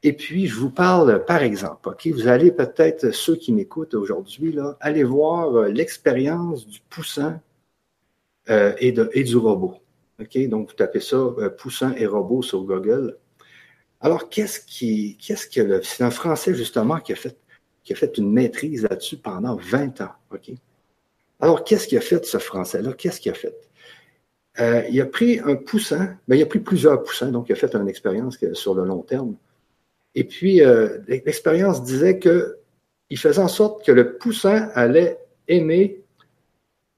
Et puis, je vous parle, par exemple, OK, vous allez peut-être, ceux qui m'écoutent aujourd'hui, là, aller voir euh, l'expérience du poussin euh, et, du robot. Donc vous tapez ça, poussin et robot sur Google. Alors, qu'est-ce qui, qu'est-ce que c'est un Français justement qui a fait, qui a fait une maîtrise là-dessus pendant 20 ans. Alors, qu'est-ce qu'il a fait, ce Français-là? Qu'est-ce qu'il a fait? Euh, il a pris un poussin, mais ben, il a pris plusieurs poussins, donc il a fait une expérience sur le long terme. Et puis, euh, l'expérience disait qu'il faisait en sorte que le poussin allait aimer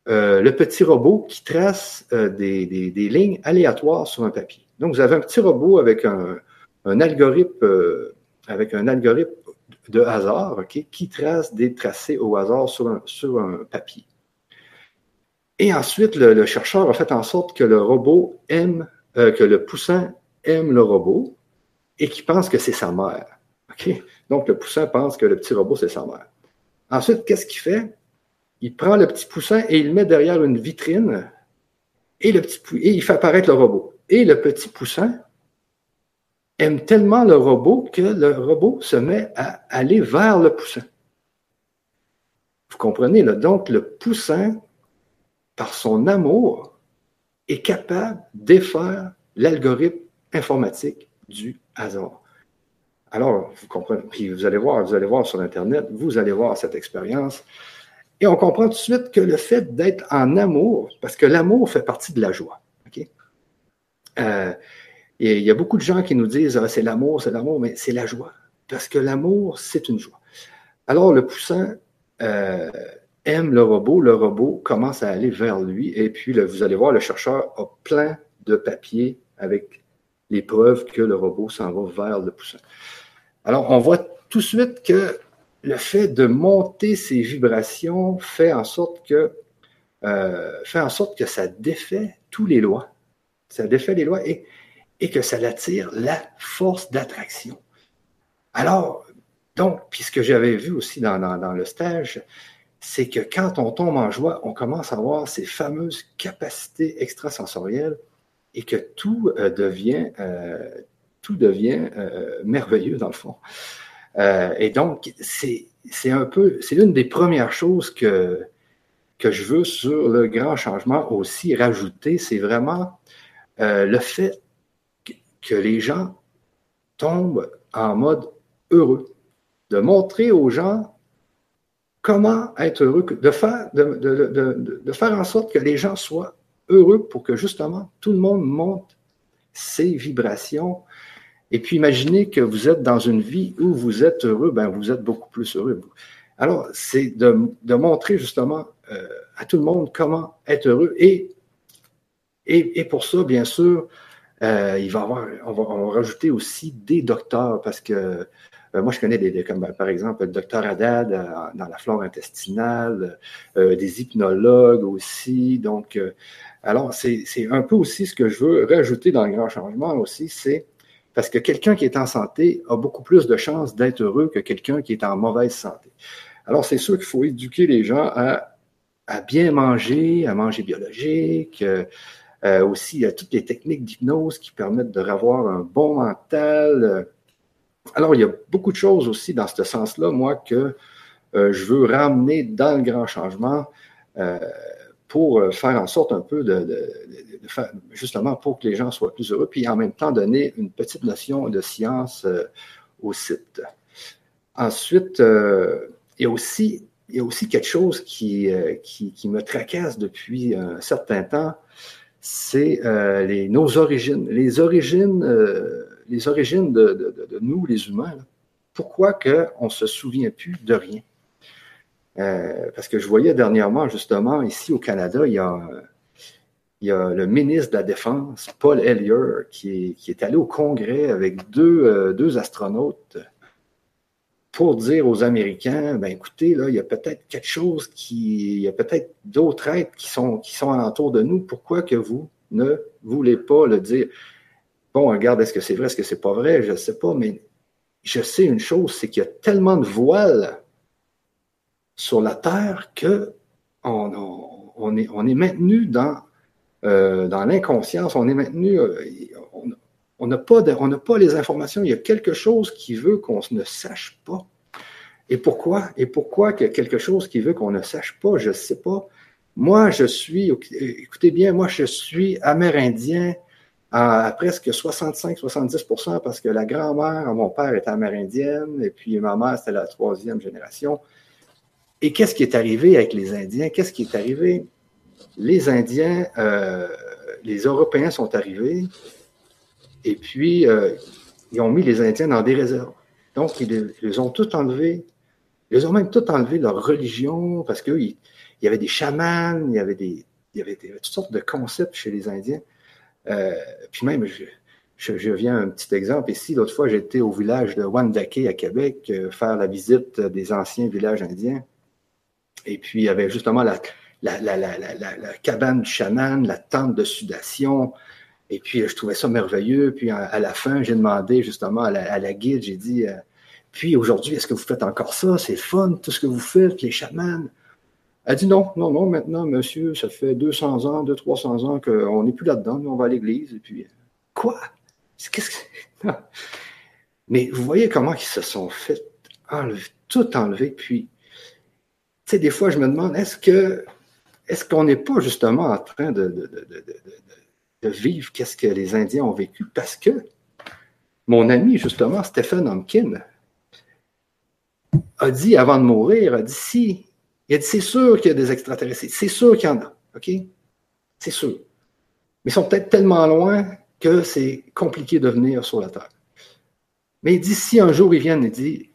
euh, le petit robot qui trace des, lignes aléatoires sur un papier. Donc, vous avez un petit robot avec un, un algorithme de hasard, qui trace des tracés au hasard sur un papier. Et ensuite, le, chercheur a fait en sorte que le robot aime, euh, que le poussin aime le robot et qu'il pense que c'est sa mère. Donc, le poussin pense que le petit robot, c'est sa mère. Ensuite, qu'est-ce qu'il fait? Il prend le petit poussin et il le met derrière une vitrine et, le petit, et il fait apparaître le robot. Et le petit poussin aime tellement le robot que le robot se met à aller vers le poussin. Vous comprenez, là? Donc, le poussin par son amour, est capable d'effaire l'algorithme informatique du hasard. Alors, vous comprenez, puis vous allez voir, vous allez voir sur Internet, vous allez voir cette expérience. Et on comprend tout de suite que le fait d'être en amour, parce que l'amour fait partie de la joie. Euh, il y a beaucoup de gens qui nous disent ah, c'est l'amour, c'est l'amour, mais c'est la joie. Parce que l'amour, c'est une joie. Alors, le poussin, euh, aime le robot, le robot commence à aller vers lui. Et puis, vous allez voir, le chercheur a plein de papiers avec les preuves que le robot s'en va vers le poussin. Alors, on voit tout de suite que le fait de monter ces vibrations fait en sorte que, euh, fait en sorte que ça défait tous les lois. Ça défait les lois et, et que ça attire la force d'attraction. Alors, donc, puis ce que j'avais vu aussi dans, dans le stage, c'est que quand on tombe en joie, on commence à avoir ces fameuses capacités extrasensorielles et que tout euh, devient, euh, tout devient merveilleux dans le fond. Et donc, c'est, un peu, c'est l'une des premières choses que, que je veux sur le grand changement aussi rajouter, c'est vraiment le fait que les gens tombent en mode heureux, de montrer aux gens comment être heureux, de faire, de, faire en sorte que les gens soient heureux pour que justement tout le monde monte ces vibrations. Et puis imaginez que vous êtes dans une vie où vous êtes heureux, ben vous êtes beaucoup plus heureux. Alors, c'est de, montrer justement euh, à tout le monde comment être heureux. Et, et, et pour ça, bien sûr, euh, il va avoir, on va, rajouter aussi des docteurs parce que euh, moi, je connais des, comme par exemple le docteur Haddad dans la flore intestinale, des hypnologues aussi. Donc, alors, c'est un peu aussi ce que je veux rajouter dans le grand changement aussi, c'est parce que quelqu'un qui est en santé a beaucoup plus de chances d'être heureux que quelqu'un qui est en mauvaise santé. Alors, c'est sûr qu'il faut éduquer les gens à, à bien manger, à manger biologique, euh, aussi toutes les techniques d'hypnose qui permettent de revoir un bon mental, alors, il y a beaucoup de choses aussi dans ce sens-là, moi, que euh, je veux ramener dans le grand changement euh, pour euh, faire en sorte un peu de, justement, pour que les gens soient plus heureux, puis en même temps donner une petite notion de science au site. Ensuite, il y a aussi il aussi quelque chose qui, qui, me tracasse depuis un certain temps, c'est les, nos origines. Les origines les origines de, nous, les humains. Pourquoi qu'on ne se souvient plus de rien? Euh, parce que je voyais dernièrement, justement, ici au Canada, il y a, il y a le ministre de la Défense, Paul Hellyer, qui est, allé au Congrès avec deux, euh, deux astronautes pour dire aux Américains, ben écoutez, là, il y a peut-être quelque chose qui, il y a peut-être d'autres êtres qui sont, qui sont alentour de nous. Pourquoi que vous ne voulez pas le dire? Bon, regarde, est-ce que c'est vrai, est-ce que c'est pas vrai? Je ne sais pas, mais je sais une chose, c'est qu'il y a tellement de voiles sur la Terre que on, est, on est, maintenu dans, euh, dans l'inconscience, on est maintenu, euh, on n'a pas, les informations, il y a quelque chose qui veut qu'on ne sache pas. Et pourquoi? Et pourquoi qu'il y a quelque chose qui veut qu'on ne sache pas? Je ne sais pas. Moi, je suis, écoutez bien, moi, je suis amérindien à, presque 65-70% parce que la grand-mère mon père était amérindienne et puis ma mère, c'était la troisième génération. Et qu'est-ce qui est arrivé avec les Indiens? Qu'est-ce qui est arrivé? Les Indiens, euh, les Européens sont arrivés et puis euh, ils ont mis les Indiens dans des réserves. Donc, ils les ont tout enlevés. Ils ont même tout enlevé leur religion parce qu'il il y avait des chamans, il y avait des, toutes sortes de concepts chez les Indiens. Euh, puis même, je, je, viens un petit exemple ici. L'autre fois, j'étais au village de Wandake à Québec faire la visite des anciens villages indiens. Et puis, il y avait justement la, la, cabane du chaman, la tente de sudation. Et puis, je trouvais ça merveilleux. Puis, à, la fin, j'ai demandé justement à la, guide, j'ai dit, euh, puis aujourd'hui, est-ce que vous faites encore ça? C'est fun, tout ce que vous faites, les chamans. Elle dit non, non, non, maintenant, monsieur, ça fait 200 ans, 200, 300 ans qu'on n'est plus là-dedans, nous, on va à l'église, et puis, quoi? Qu'est-ce que Mais vous voyez comment ils se sont fait enlever, tout enlever, puis, tu sais, des fois, je me demande, est-ce que, est-ce qu'on n'est pas justement en train de, vivre qu'est-ce que les Indiens ont vécu? Parce que mon ami, justement, Stephen Hopkins, a dit avant de mourir, a dit si il a dit, c'est sûr qu'il y a des extraterrestres. C'est sûr qu'il y en a. OK? C'est sûr. Mais ils sont peut-être tellement loin que c'est compliqué de venir sur la Terre. Mais il dit, si un jour ils viennent, il dit,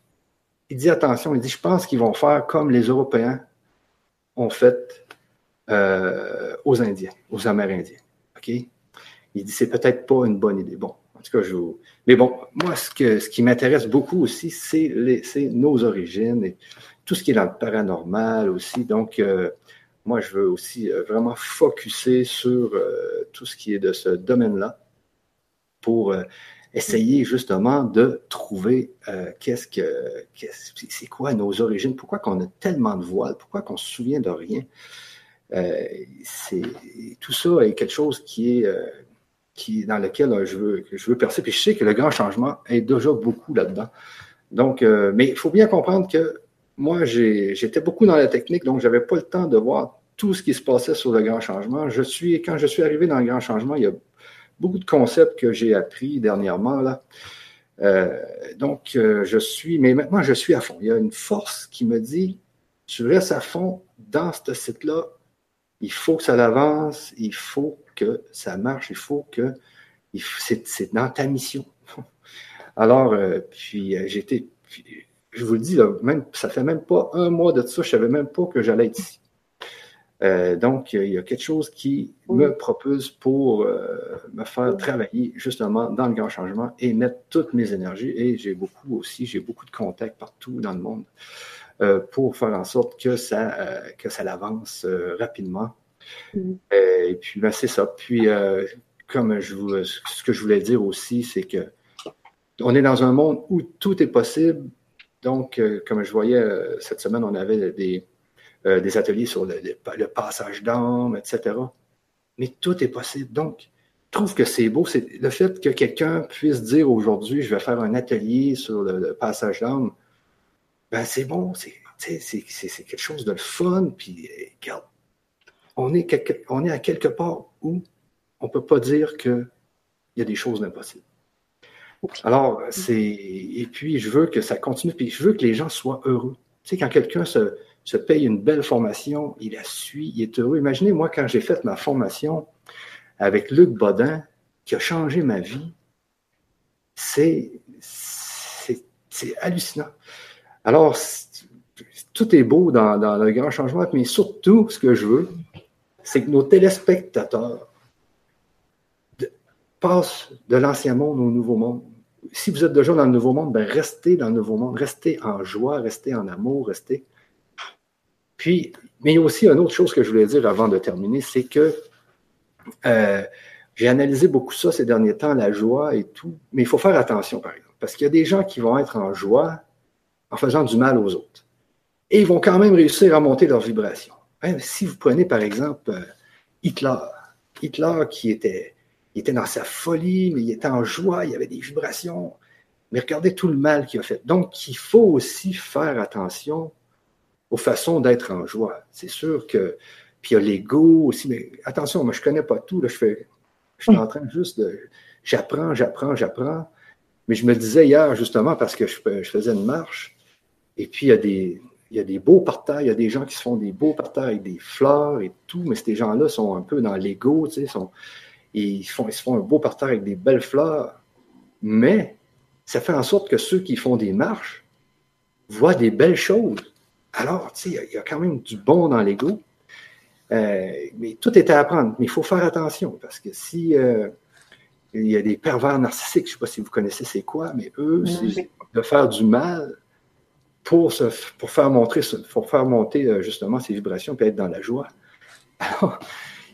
il dit attention, il dit, je pense qu'ils vont faire comme les Européens ont fait euh, aux Indiens, aux Amérindiens. OK? Il dit, c'est peut-être pas une bonne idée. Bon, en tout cas, je vous... Mais bon, moi, ce, que, ce qui m'intéresse beaucoup aussi, c'est nos origines. Et tout ce qui est dans le paranormal aussi. Donc, euh, moi, je veux aussi euh, vraiment focuser sur tout ce qui est de ce domaine-là pour essayer justement de trouver qu'est-ce que c'est quoi nos origines, pourquoi qu'on a tellement de voiles, pourquoi qu'on se souvient de rien? C'est tout ça est quelque chose qui est qui dans lequel je veux je veux percer. Puis je sais que le grand changement est déjà beaucoup là-dedans. Donc, mais il faut bien comprendre que moi, j'étais beaucoup dans la technique, donc je n'avais pas le temps de voir tout ce qui se passait sur le grand changement. Je suis, quand je suis arrivé dans le grand changement, il y a beaucoup de concepts que j'ai appris dernièrement. Là. Euh, donc, euh, je suis, mais maintenant, je suis à fond. Il y a une force qui me dit, tu restes à fond dans ce site-là. Il faut que ça avance, il faut que ça marche, il faut que c'est dans ta mission. Alors, puis j'étais, je vous le dis, même, ça fait même pas un mois de ça, je savais même pas que j'allais être ici. Euh, donc, il y a quelque chose qui me propose pour euh, me faire travailler justement dans le grand changement et mettre toutes mes énergies. Et j'ai beaucoup aussi, j'ai beaucoup de contacts partout dans le monde euh, pour faire en sorte que ça, que ça avance rapidement. Mm. et puis, ben, c'est ça. Puis, comme je vous, ce que je voulais dire aussi, c'est que on est dans un monde où tout est possible. Donc, comme je voyais cette semaine, on avait des euh, des ateliers sur le, passage d'âme, etc. Mais tout est possible. Donc, je trouve que c'est beau. C'est le fait que quelqu'un puisse dire aujourd'hui, je vais faire un atelier sur le, passage d'âme. Ben, c'est bon. C'est, quelque chose de fun. Puis, regarde, on est, on est à quelque part où on ne peut pas dire qu'il y a des choses d'impossibles. Alors, c'est. Et puis, je veux que ça continue. Puis, je veux que les gens soient heureux. Tu sais, quand quelqu'un se, se paye une belle formation, il la suit, il est heureux. Imaginez, moi, quand j'ai fait ma formation avec Luc Bodin, qui a changé ma vie, c'est, hallucinant. Alors, tout est beau dans, le grand changement, mais surtout, ce que je veux, c'est que nos téléspectateurs passent de l'ancien monde au nouveau monde. Si vous êtes déjà dans le nouveau monde, ben restez dans le nouveau monde, restez en joie, restez en amour, restez puis, mais il y a aussi une autre chose que je voulais dire avant de terminer, c'est que euh, j'ai analysé beaucoup ça ces derniers temps, la joie et tout, mais il faut faire attention, par exemple, parce qu'il y a des gens qui vont être en joie en faisant du mal aux autres. Et ils vont quand même réussir à monter leur vibration. Hein, si vous prenez, par exemple, euh, Hitler, Hitler qui était, dans sa folie, mais il était en joie, il y avait des vibrations, mais regardez tout le mal qu'il a fait. Donc, il faut aussi faire attention aux façons d'être en joie. C'est sûr que. Puis il y a l'ego aussi, mais attention, moi je connais pas tout. Je suis en train juste de. J'apprends, j'apprends, j'apprends. Mais je me disais hier, justement, parce que je, faisais une marche, et puis il y a des. Il y a des beaux parterres, il y a des gens qui se font des beaux parterres avec des fleurs et tout, mais ces gens-là sont un peu dans l'ego, tu sais, sont, ils, font, ils se font un beau parterre avec des belles fleurs, mais ça fait en sorte que ceux qui font des marches voient des belles choses. Alors, tu sais, il y, a quand même du bon dans l'ego. Euh, mais tout est à apprendre. Mais il faut faire attention parce que si euh, il y a des pervers narcissiques, je ne sais pas si vous connaissez c'est quoi, mais eux, c'est de faire du mal pour, se, pour, faire, montrer, pour faire monter euh, justement ces vibrations et être dans la joie. Alors,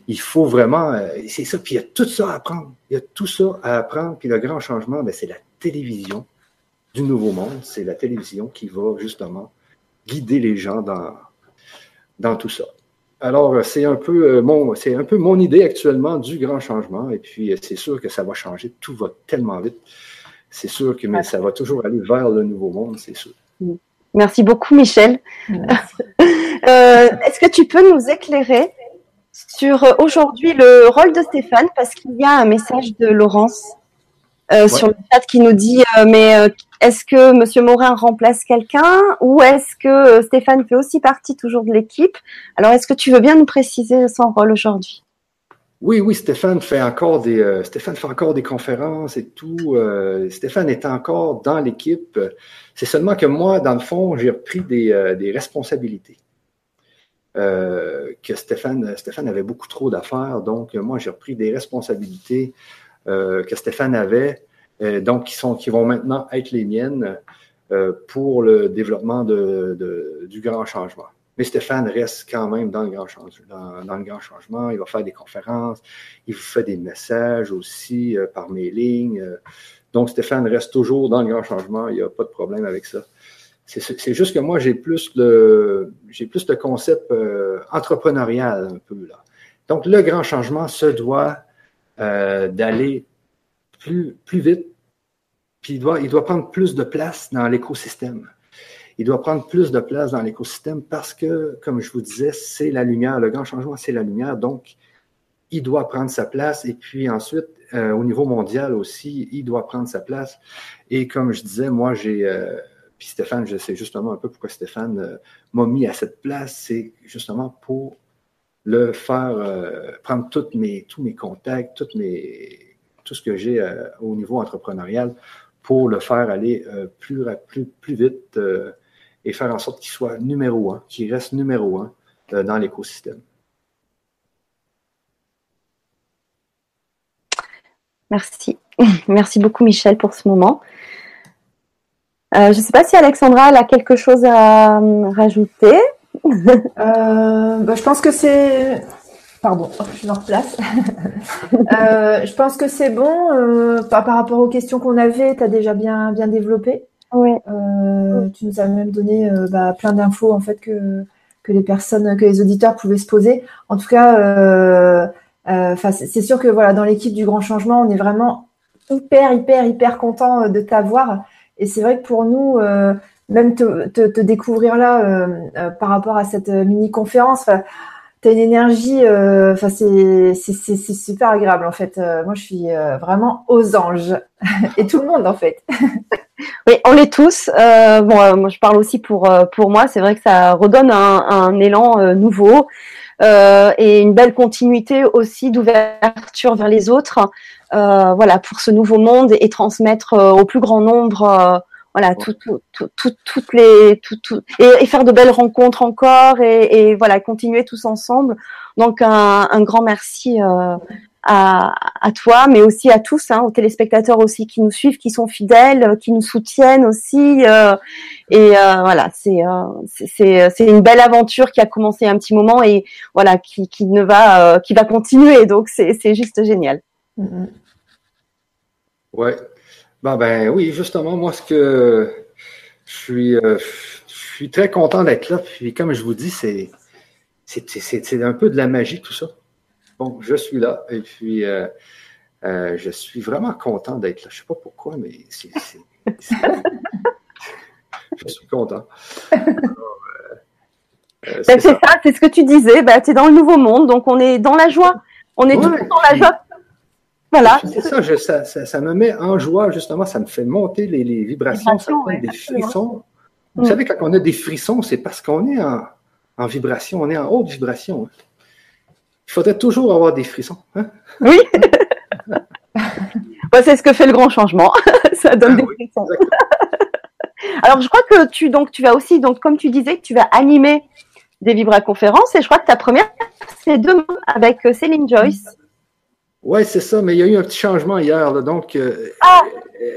il faut vraiment, c'est ça, puis il y a tout ça à apprendre. Il y a tout ça à apprendre. Puis le grand changement, ben, c'est la télévision du nouveau monde. C'est la télévision qui va justement guider les gens dans, dans tout ça. Alors, c'est un, peu euh, mon, c'est un peu mon idée actuellement du grand changement. Et puis, euh, c'est sûr que ça va changer. Tout va tellement vite. C'est sûr que mais ça va toujours aller vers le nouveau monde, c'est sûr. Merci beaucoup, Michel. Euh, est-ce que tu peux nous éclairer sur aujourd'hui le rôle de Stéphane? Parce qu'il y a un message de Laurence sur le chat qui nous dit mais est-ce que Monsieur Morin remplace quelqu'un? Ou est-ce que euh, Stéphane fait aussi partie toujours de l'équipe? Alors, est-ce que tu veux bien nous préciser son rôle aujourd'hui? Oui, oui, Stéphane fait encore des euh, Stéphane fait encore des conférences et tout. Euh, Stéphane est encore dans l'équipe. C'est seulement que moi, dans le fond, j'ai repris des, responsabilités. que Stéphane, Stéphane avait beaucoup trop d'affaires, donc moi j'ai repris des responsabilités que Stéphane avait euh, donc qui, sont, qui vont maintenant être les miennes euh, pour le développement de, du grand changement. Mais Stéphane reste quand même dans le, grand changement. Il va faire des conférences, il vous fait des messages aussi euh, par mailing. donc, Stéphane reste toujours dans le grand changement. Il n'y a pas de problème avec ça. C'est juste que moi, j'ai plus le j'ai plus le concept entrepreneurial un peu là. Donc, le grand changement se doit d'aller plus, plus vite, puis il doit, il doit prendre plus de place dans l'écosystème. Il doit prendre plus de place dans l'écosystème parce que, comme je vous disais, c'est la lumière. Le grand changement, c'est la lumière. Donc, il doit prendre sa place. Et puis ensuite, euh, au niveau mondial aussi, il doit prendre sa place. Et comme je disais, moi, j'ai... Euh, puis Stéphane, je sais justement un peu pourquoi Stéphane euh, m'a mis à cette place. C'est justement pour le faire prendre tous mes contacts, tout ce que j'ai au niveau entrepreneurial pour le faire aller plus vite et faire en sorte qu'il soit numéro un, qu'il reste numéro un dans l'écosystème. Merci. Merci beaucoup, Michel, pour ce moment. Euh, je ne sais pas si Alexandra a quelque chose à euh, rajouter. Euh, bah, je pense que c'est. Pardon, je me replace. je pense que c'est bon. par, rapport aux questions qu'on avait, tu as déjà bien, bien développé. Oui. Tu nous as même donné bah, plein d'infos en fait que, que les personnes, que les auditeurs pouvaient se poser. En tout cas, Enfin, c'est sûr que voilà, dans l'équipe du Grand Changement, on est vraiment hyper, hyper, hyper content euh, de t'avoir. Et c'est vrai que pour nous, euh, même te, te, découvrir là euh, par rapport à cette mini conférence, tu as une énergie, enfin c'est super agréable en fait. moi, je suis vraiment aux anges et tout le monde en fait. oui, on l'est tous. bon, moi, je parle aussi pour pour moi. C'est vrai que ça redonne un, un élan nouveau. Euh, et une belle continuité aussi d'ouverture vers les autres, euh, voilà, pour ce nouveau monde et transmettre euh, au plus grand nombre, voilà, tout, tout, tout, toutes les, tout, tout, et, faire de belles rencontres encore et, et voilà, continuer tous ensemble. Donc un, un grand merci à, toi, mais aussi à tous, hein, aux téléspectateurs aussi qui nous suivent, qui sont fidèles, qui nous soutiennent aussi. Euh, et euh, voilà, c'est euh, c'est une belle aventure qui a commencé un petit moment et voilà qui qui ne va qui va continuer. Donc c'est juste génial. Mm-hmm. Ouais. Ben, ben oui, justement, moi ce que je suis je suis très content d'être là. Puis comme je vous dis, c'est c'est un peu de la magie tout ça. Bon, je suis là et puis euh, euh, je suis vraiment content d'être là. Je ne sais pas pourquoi, mais c'est. je suis content. Euh, ben, c'est ça, c'est ce que tu disais. Ben, tu es dans le nouveau monde, donc on est dans la joie. On est tout dans la joie. Voilà. C'est ça, ça, me met en joie, justement, ça me fait monter les, vibrations, ça me des frissons. Vous mm. savez, quand on a des frissons, c'est parce qu'on est en, en, vibration, on est en haute vibration. Il faudrait toujours avoir des frissons. Hein? Oui. c'est ce que fait le grand changement. Ça donne ah des frissons. Alors, je crois que tu, donc, tu vas aussi, donc, comme tu disais, tu vas animer des vibra-conférences et je crois que ta première, c'est demain avec euh, Céline Joyce. Oui, c'est ça, mais il y a eu un petit changement hier. donc, euh, ah!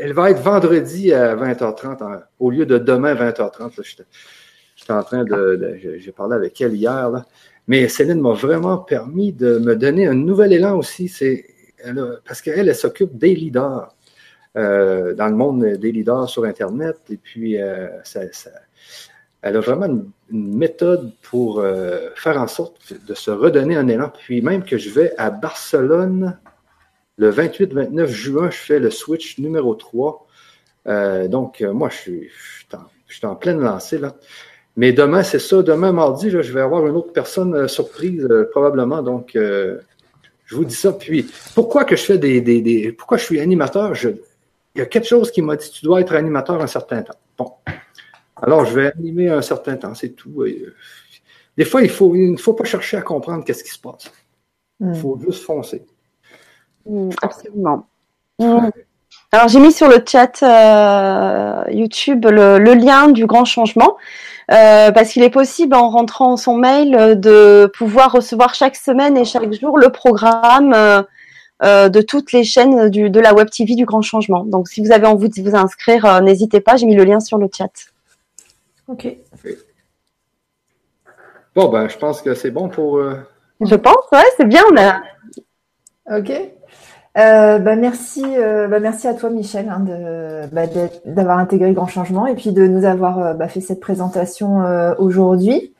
elle va être vendredi à 20h30 au lieu de demain à 20h30. J'étais en train de. J'ai parlé avec elle hier. Là. Mais Céline m'a vraiment permis de me donner un nouvel élan aussi. C'est parce qu'elle, elle, s'occupe des leaders euh, dans le monde des leaders sur Internet. Et puis, euh, elle a vraiment une, méthode pour euh, faire en sorte de se redonner un élan. Puis même que je vais à Barcelone le 28-29 juin, je fais le switch numéro 3. donc, moi, je suis, je suis en pleine lancée là. Mais demain, c'est ça. Demain, mardi, je vais avoir une autre personne euh, surprise, euh, probablement. Donc, euh, je vous dis ça. Puis, pourquoi que je fais des. des, pourquoi je suis animateur? il y a quelque chose qui m'a dit tu dois être animateur un certain temps. Bon. Alors, je vais animer un certain temps, c'est tout. Des fois, il, faut, il ne faut pas chercher à comprendre qu'est-ce qui se passe. Il faut hmm. juste foncer. Hmm, absolument. Hmm. Alors, j'ai mis sur le chat YouTube le, le, lien du grand changement. Euh, parce qu'il est possible en rentrant son mail euh, de pouvoir recevoir chaque semaine et chaque jour le programme euh, de toutes les chaînes du, de la Web TV du Grand Changement. Donc si vous avez envie de vous inscrire, n'hésitez pas, j'ai mis le lien sur le chat. Ok. Bon, ben, je pense que c'est bon pour. Je pense, ouais, c'est bien. On a... Ok. Euh, bah, merci, euh, bah, merci à toi, Michel, hein, bah, d'avoir intégré Grand Changement et puis de nous avoir euh, bah, fait cette présentation aujourd'hui.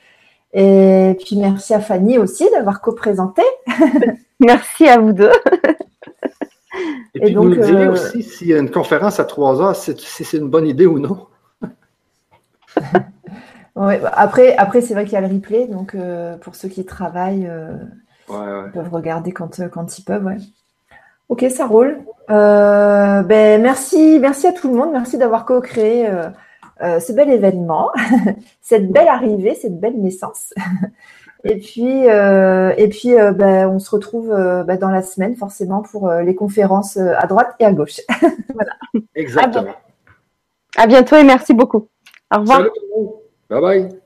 Et puis merci à Fanny aussi d'avoir co-présenté. merci à vous deux. et, puis donc, vous nous direz aussi s'il y a une conférence à 3 heures, si c'est une bonne idée ou non? après, après c'est vrai qu'il y a le replay, donc pour ceux qui travaillent, ils peuvent regarder quand, quand ils peuvent. Ouais. Ok, ça roule. Euh, ben, merci, merci à tout le monde. Merci d'avoir co-créé euh, euh, ce bel événement, cette belle arrivée, cette belle naissance. Et puis, et puis ben, on se retrouve ben, dans la semaine forcément pour les conférences à droite et à gauche. voilà. Exactement. À bientôt et merci beaucoup. Au revoir. Salut. Bye bye.